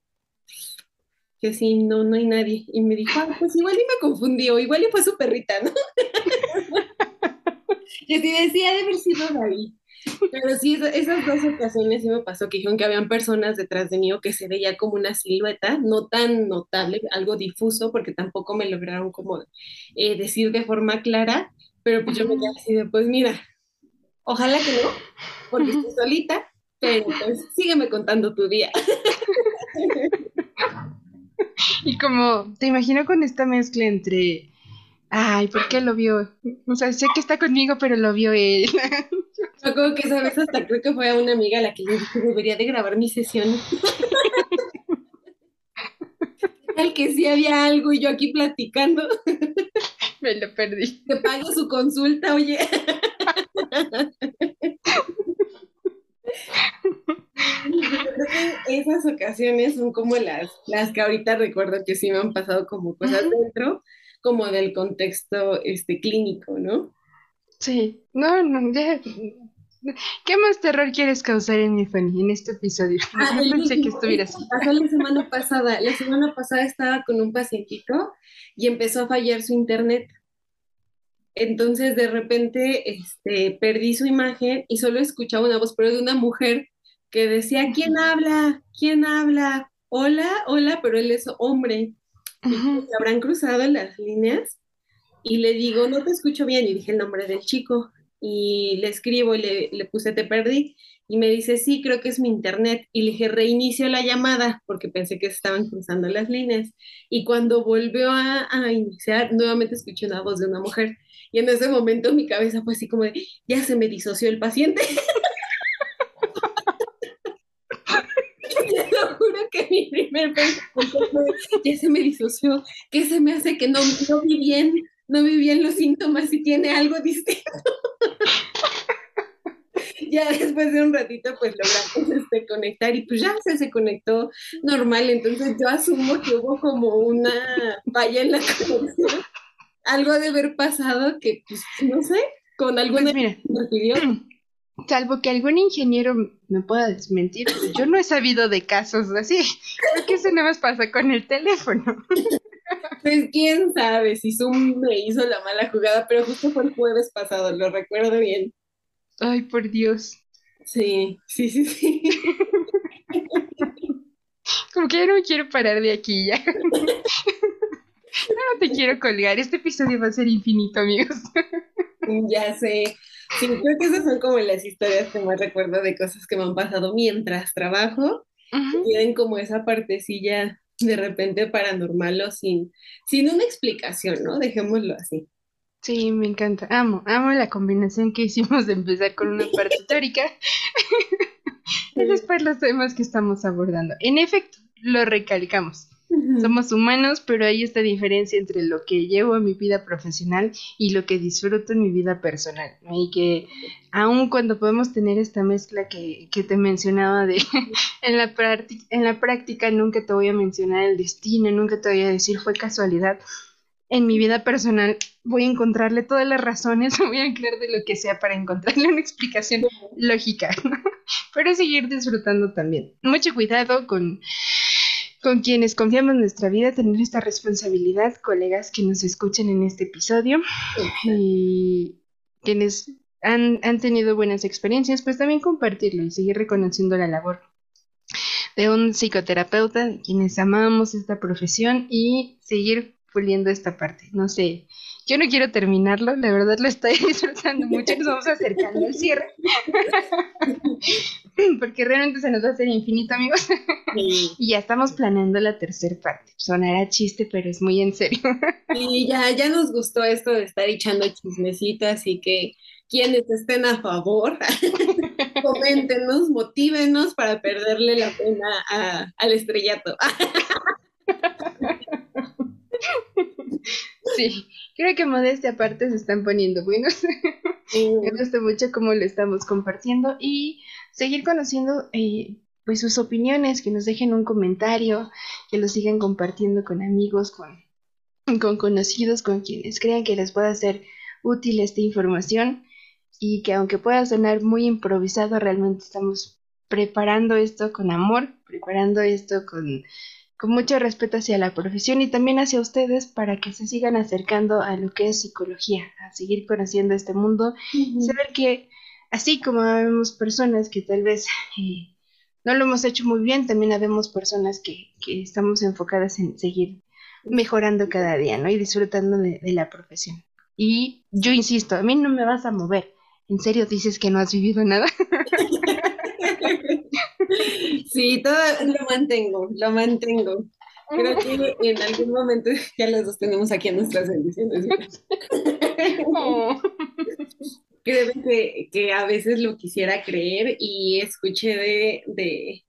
que sí, no, no hay nadie. Y me dijo, ah, pues igual y me confundió, igual y fue su perrita, ¿no? <laughs> y así decía, de haber sido David. Pero sí, esas dos ocasiones sí me pasó que dijeron que habían personas detrás de mí o que se veía como una silueta, no tan notable, algo difuso, porque tampoco me lograron como eh, decir de forma clara, pero pues yo me quedé así de, pues mira, ojalá que no, porque estoy solita, pero pues sígueme contando tu día. Y como, te imagino con esta mezcla entre, ay, ¿por qué lo vio? O sea, sé que está conmigo, pero lo vio él. Yo creo que esa vez hasta creo que fue a una amiga a la que le dije debería de grabar mi sesión. <laughs> Al que sí había algo y yo aquí platicando. Me lo perdí. Que pago su consulta, oye. <laughs> esas ocasiones son como las, las que ahorita recuerdo que sí me han pasado como cosas dentro, como del contexto este, clínico, ¿no? Sí, no, no, ya. ¿Qué más terror quieres causar en mi Fanny en este episodio? <laughs> Ah, no pensé que estuviera así. <laughs> Pasó la semana pasada. La semana pasada estaba con un pacientito y empezó a fallar su internet. Entonces de repente este, perdí su imagen y solo escuchaba una voz, pero de una mujer que decía, ¿quién habla? ¿Quién habla? Hola, hola, pero él es hombre. se habrán cruzado las líneas y le digo, no te escucho bien, y dije el nombre del chico, y le escribo y le, le puse te perdí, y me dice, sí, creo que es mi internet. Y le dije, reinicio la llamada porque pensé que estaban cruzando las líneas. Y cuando volvió a, a, iniciar, nuevamente escuché una voz de una mujer. Y en ese momento mi cabeza fue así como de, ya se me disoció el paciente. <laughs> Te juro que mi primer pensamiento fue, ya se me disoció. ¿Qué se me hace que no, no vi bien? No vi bien los síntomas y tiene algo distinto <laughs> ya después de un ratito, pues logramos este, conectar y pues ya se, se conectó normal. Entonces yo asumo que hubo como una falla en la conexión. Algo de haber pasado que, pues, no sé, con alguna... Pues <clears throat> Salvo que algún ingeniero me pueda desmentir, yo no he sabido de casos así. Creo que eso nada más pasa con el teléfono. <laughs> Pues quién sabe si Zoom me hizo la mala jugada, pero justo fue el jueves pasado, lo recuerdo bien. Ay, por Dios. Sí, sí, sí, sí. <laughs> Como que ya no quiero parar de aquí ya. No te quiero colgar. Este episodio va a ser infinito, amigos. Ya sé. Sí, creo que esas son como las historias que más recuerdo de cosas que me han pasado mientras trabajo. Tienen como esa partecilla de repente paranormal o sin, sin una explicación, ¿no? Dejémoslo así. Sí, me encanta. Amo, amo la combinación que hicimos de empezar con una parte histórica <laughs> y después los temas que estamos abordando. En efecto, lo recalcamos. Somos humanos, pero hay esta diferencia entre lo que llevo en mi vida profesional y lo que disfruto en mi vida personal. Y que aun cuando podemos tener esta mezcla que, que te mencionaba de <laughs> en, la en la práctica nunca te voy a mencionar el destino, nunca te voy a decir fue casualidad en mi vida personal voy a encontrarle todas las razones, <laughs> voy a creer de lo que sea para encontrarle una explicación lógica, <laughs> pero seguir disfrutando también. Mucho cuidado con, con quienes confiamos en nuestra vida, tener esta responsabilidad, colegas que nos escuchen en este episodio y quienes han, han tenido buenas experiencias, pues también compartirlo y seguir reconociendo la labor de un psicoterapeuta, quienes amamos esta profesión y seguir puliendo esta parte. No sé, yo no quiero terminarlo, la verdad lo estoy <laughs> disfrutando <laughs> mucho, nos vamos acercando al cierre. <laughs> Porque realmente se nos va a hacer infinito, amigos. y ya estamos planeando la tercera parte. Sonará chiste, pero es muy en serio. y ya, ya nos gustó esto de estar echando chismecito, así que quienes estén a favor, coméntenos, motívenos para perderle la pena al estrellato. Sí, creo que modestia aparte se están poniendo buenos. <laughs> Me gusta mucho cómo lo estamos compartiendo y seguir conociendo eh, pues sus opiniones, que nos dejen un comentario, que lo sigan compartiendo con amigos, con, con conocidos, con quienes crean que les pueda ser útil esta información y que aunque pueda sonar muy improvisado, realmente estamos preparando esto con amor, preparando esto con con mucho respeto hacia la profesión y también hacia ustedes para que se sigan acercando a lo que es psicología, a seguir conociendo este mundo, saber que así como vemos personas que tal vez eh, no lo hemos hecho muy bien, también habemos personas que, que, estamos enfocadas en seguir mejorando cada día, ¿no? Y disfrutando de, de la profesión. Y yo insisto, a mí no me vas a mover. ¿En serio dices que no has vivido nada? <laughs> Sí, todo lo mantengo, lo mantengo. Creo que en algún momento <laughs> ya los dos tenemos aquí a nuestras bendiciones. <laughs> Creo que, que, a veces lo quisiera creer y escuché de, de,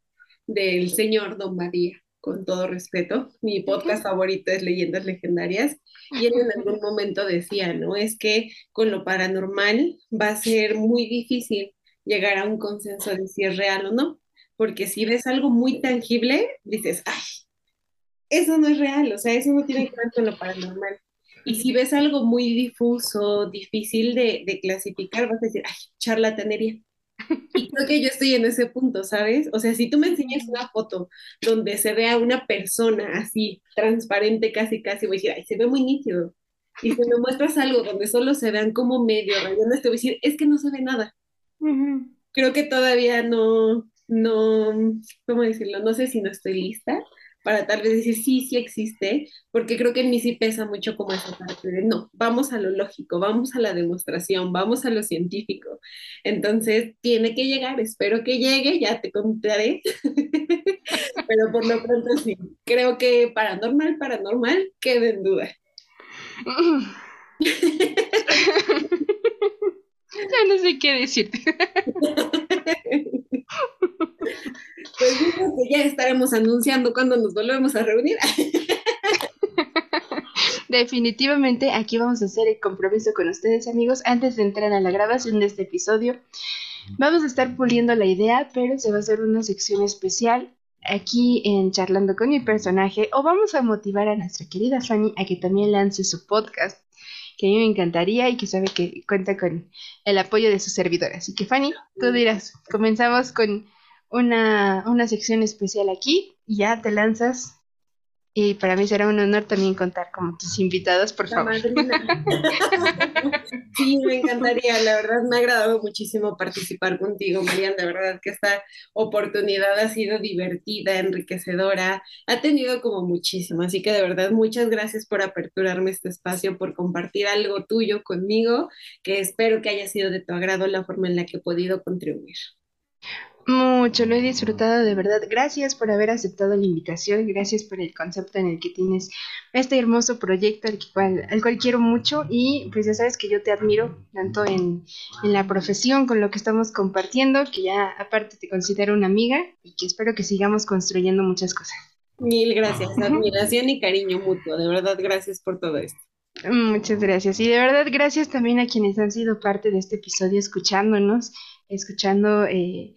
del señor Don María, con todo respeto. Mi podcast favorito es Leyendas Legendarias y él en <laughs> algún momento decía, ¿no? Es que con lo paranormal va a ser muy difícil llegar a un consenso de si es real o no porque si ves algo muy tangible, dices, ay, eso no es real, o sea, eso no tiene que ver con lo paranormal. Y si ves algo muy difuso, difícil de, de clasificar, vas a decir, ay, charlatanería. Y creo que yo estoy en ese punto, ¿sabes? O sea, si tú me enseñas una foto donde se ve a una persona así, transparente casi, casi, voy a decir, ay, se ve muy nítido. Y si me muestras algo donde solo se vean como medio rayones, te voy a decir, es que no se ve nada. Creo que todavía no, no, ¿cómo decirlo? No sé si no estoy lista para tal vez decir, sí, sí existe, porque creo que en mí sí pesa mucho como esa parte de, no, vamos a lo lógico, vamos a la demostración, vamos a lo científico. Entonces, tiene que llegar, espero que llegue, ya te contaré, <laughs> pero por lo pronto sí, creo que paranormal, paranormal, queda en duda. <laughs> ya no sé qué decirte. <laughs> Pues ya estaremos anunciando cuando nos volvemos a reunir. <laughs> Definitivamente aquí vamos a hacer el compromiso con ustedes amigos antes de entrar a la grabación de este episodio. Vamos a estar puliendo la idea, pero se va a hacer una sección especial aquí en Charlando con mi personaje o vamos a motivar a nuestra querida Fanny a que también lance su podcast que a mí me encantaría y que sabe que cuenta con el apoyo de su servidor. Así que Fanny, tú dirás, comenzamos con una, una sección especial aquí y ya te lanzas y para mí será un honor también contar con tus invitados, por favor. <laughs> sí, me encantaría. La verdad me ha agradado muchísimo participar contigo, Marian. De verdad que esta oportunidad ha sido divertida, enriquecedora. Ha tenido como muchísimo. Así que de verdad, muchas gracias por aperturarme este espacio, por compartir algo tuyo conmigo, que espero que haya sido de tu agrado la forma en la que he podido contribuir. Mucho, lo he disfrutado de verdad. Gracias por haber aceptado la invitación, gracias por el concepto en el que tienes este hermoso proyecto al cual, al cual quiero mucho y pues ya sabes que yo te admiro tanto en, en la profesión con lo que estamos compartiendo, que ya aparte te considero una amiga y que espero que sigamos construyendo muchas cosas. Mil gracias, admiración y cariño mutuo, de verdad gracias por todo esto. Muchas gracias y de verdad gracias también a quienes han sido parte de este episodio escuchándonos, escuchando... Eh,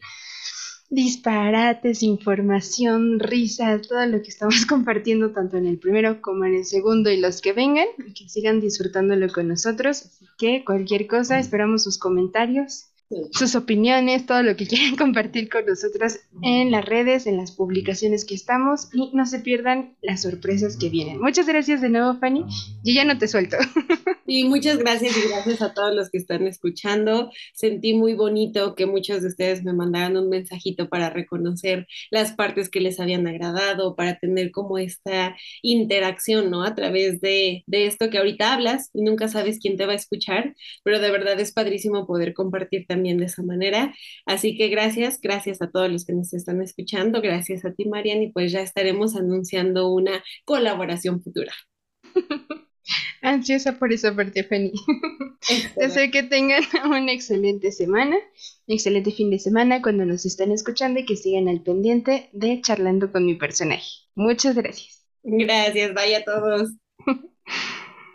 disparates, información, risas, todo lo que estamos <laughs> compartiendo tanto en el primero como en el segundo y los que vengan, que sigan disfrutándolo con nosotros. Así que cualquier cosa, esperamos sus comentarios sus opiniones, todo lo que <laughs> quieran compartir con nosotros en las redes, en las publicaciones que estamos y no se pierdan las sorpresas que vienen. Muchas gracias de nuevo, Fanny. Yo ya no te suelto. <laughs> Y muchas gracias y gracias a todos los que están escuchando. Sentí muy bonito que muchos de ustedes me mandaran un mensajito para reconocer las partes que les habían agradado, para tener como esta interacción, ¿no? A través de, de esto que ahorita hablas y nunca sabes quién te va a escuchar, pero de verdad es padrísimo poder compartir también de esa manera. Así que gracias, gracias a todos los que nos están escuchando, gracias a ti, Marian, y pues ya estaremos anunciando una colaboración futura. <laughs> Ansiosa por esa parte, Fanny. <laughs> Deseo que tengan <laughs> una excelente semana, un excelente fin de semana cuando nos estén escuchando y que sigan al pendiente de charlando con mi personaje. Muchas gracias. Gracias, vaya a todos.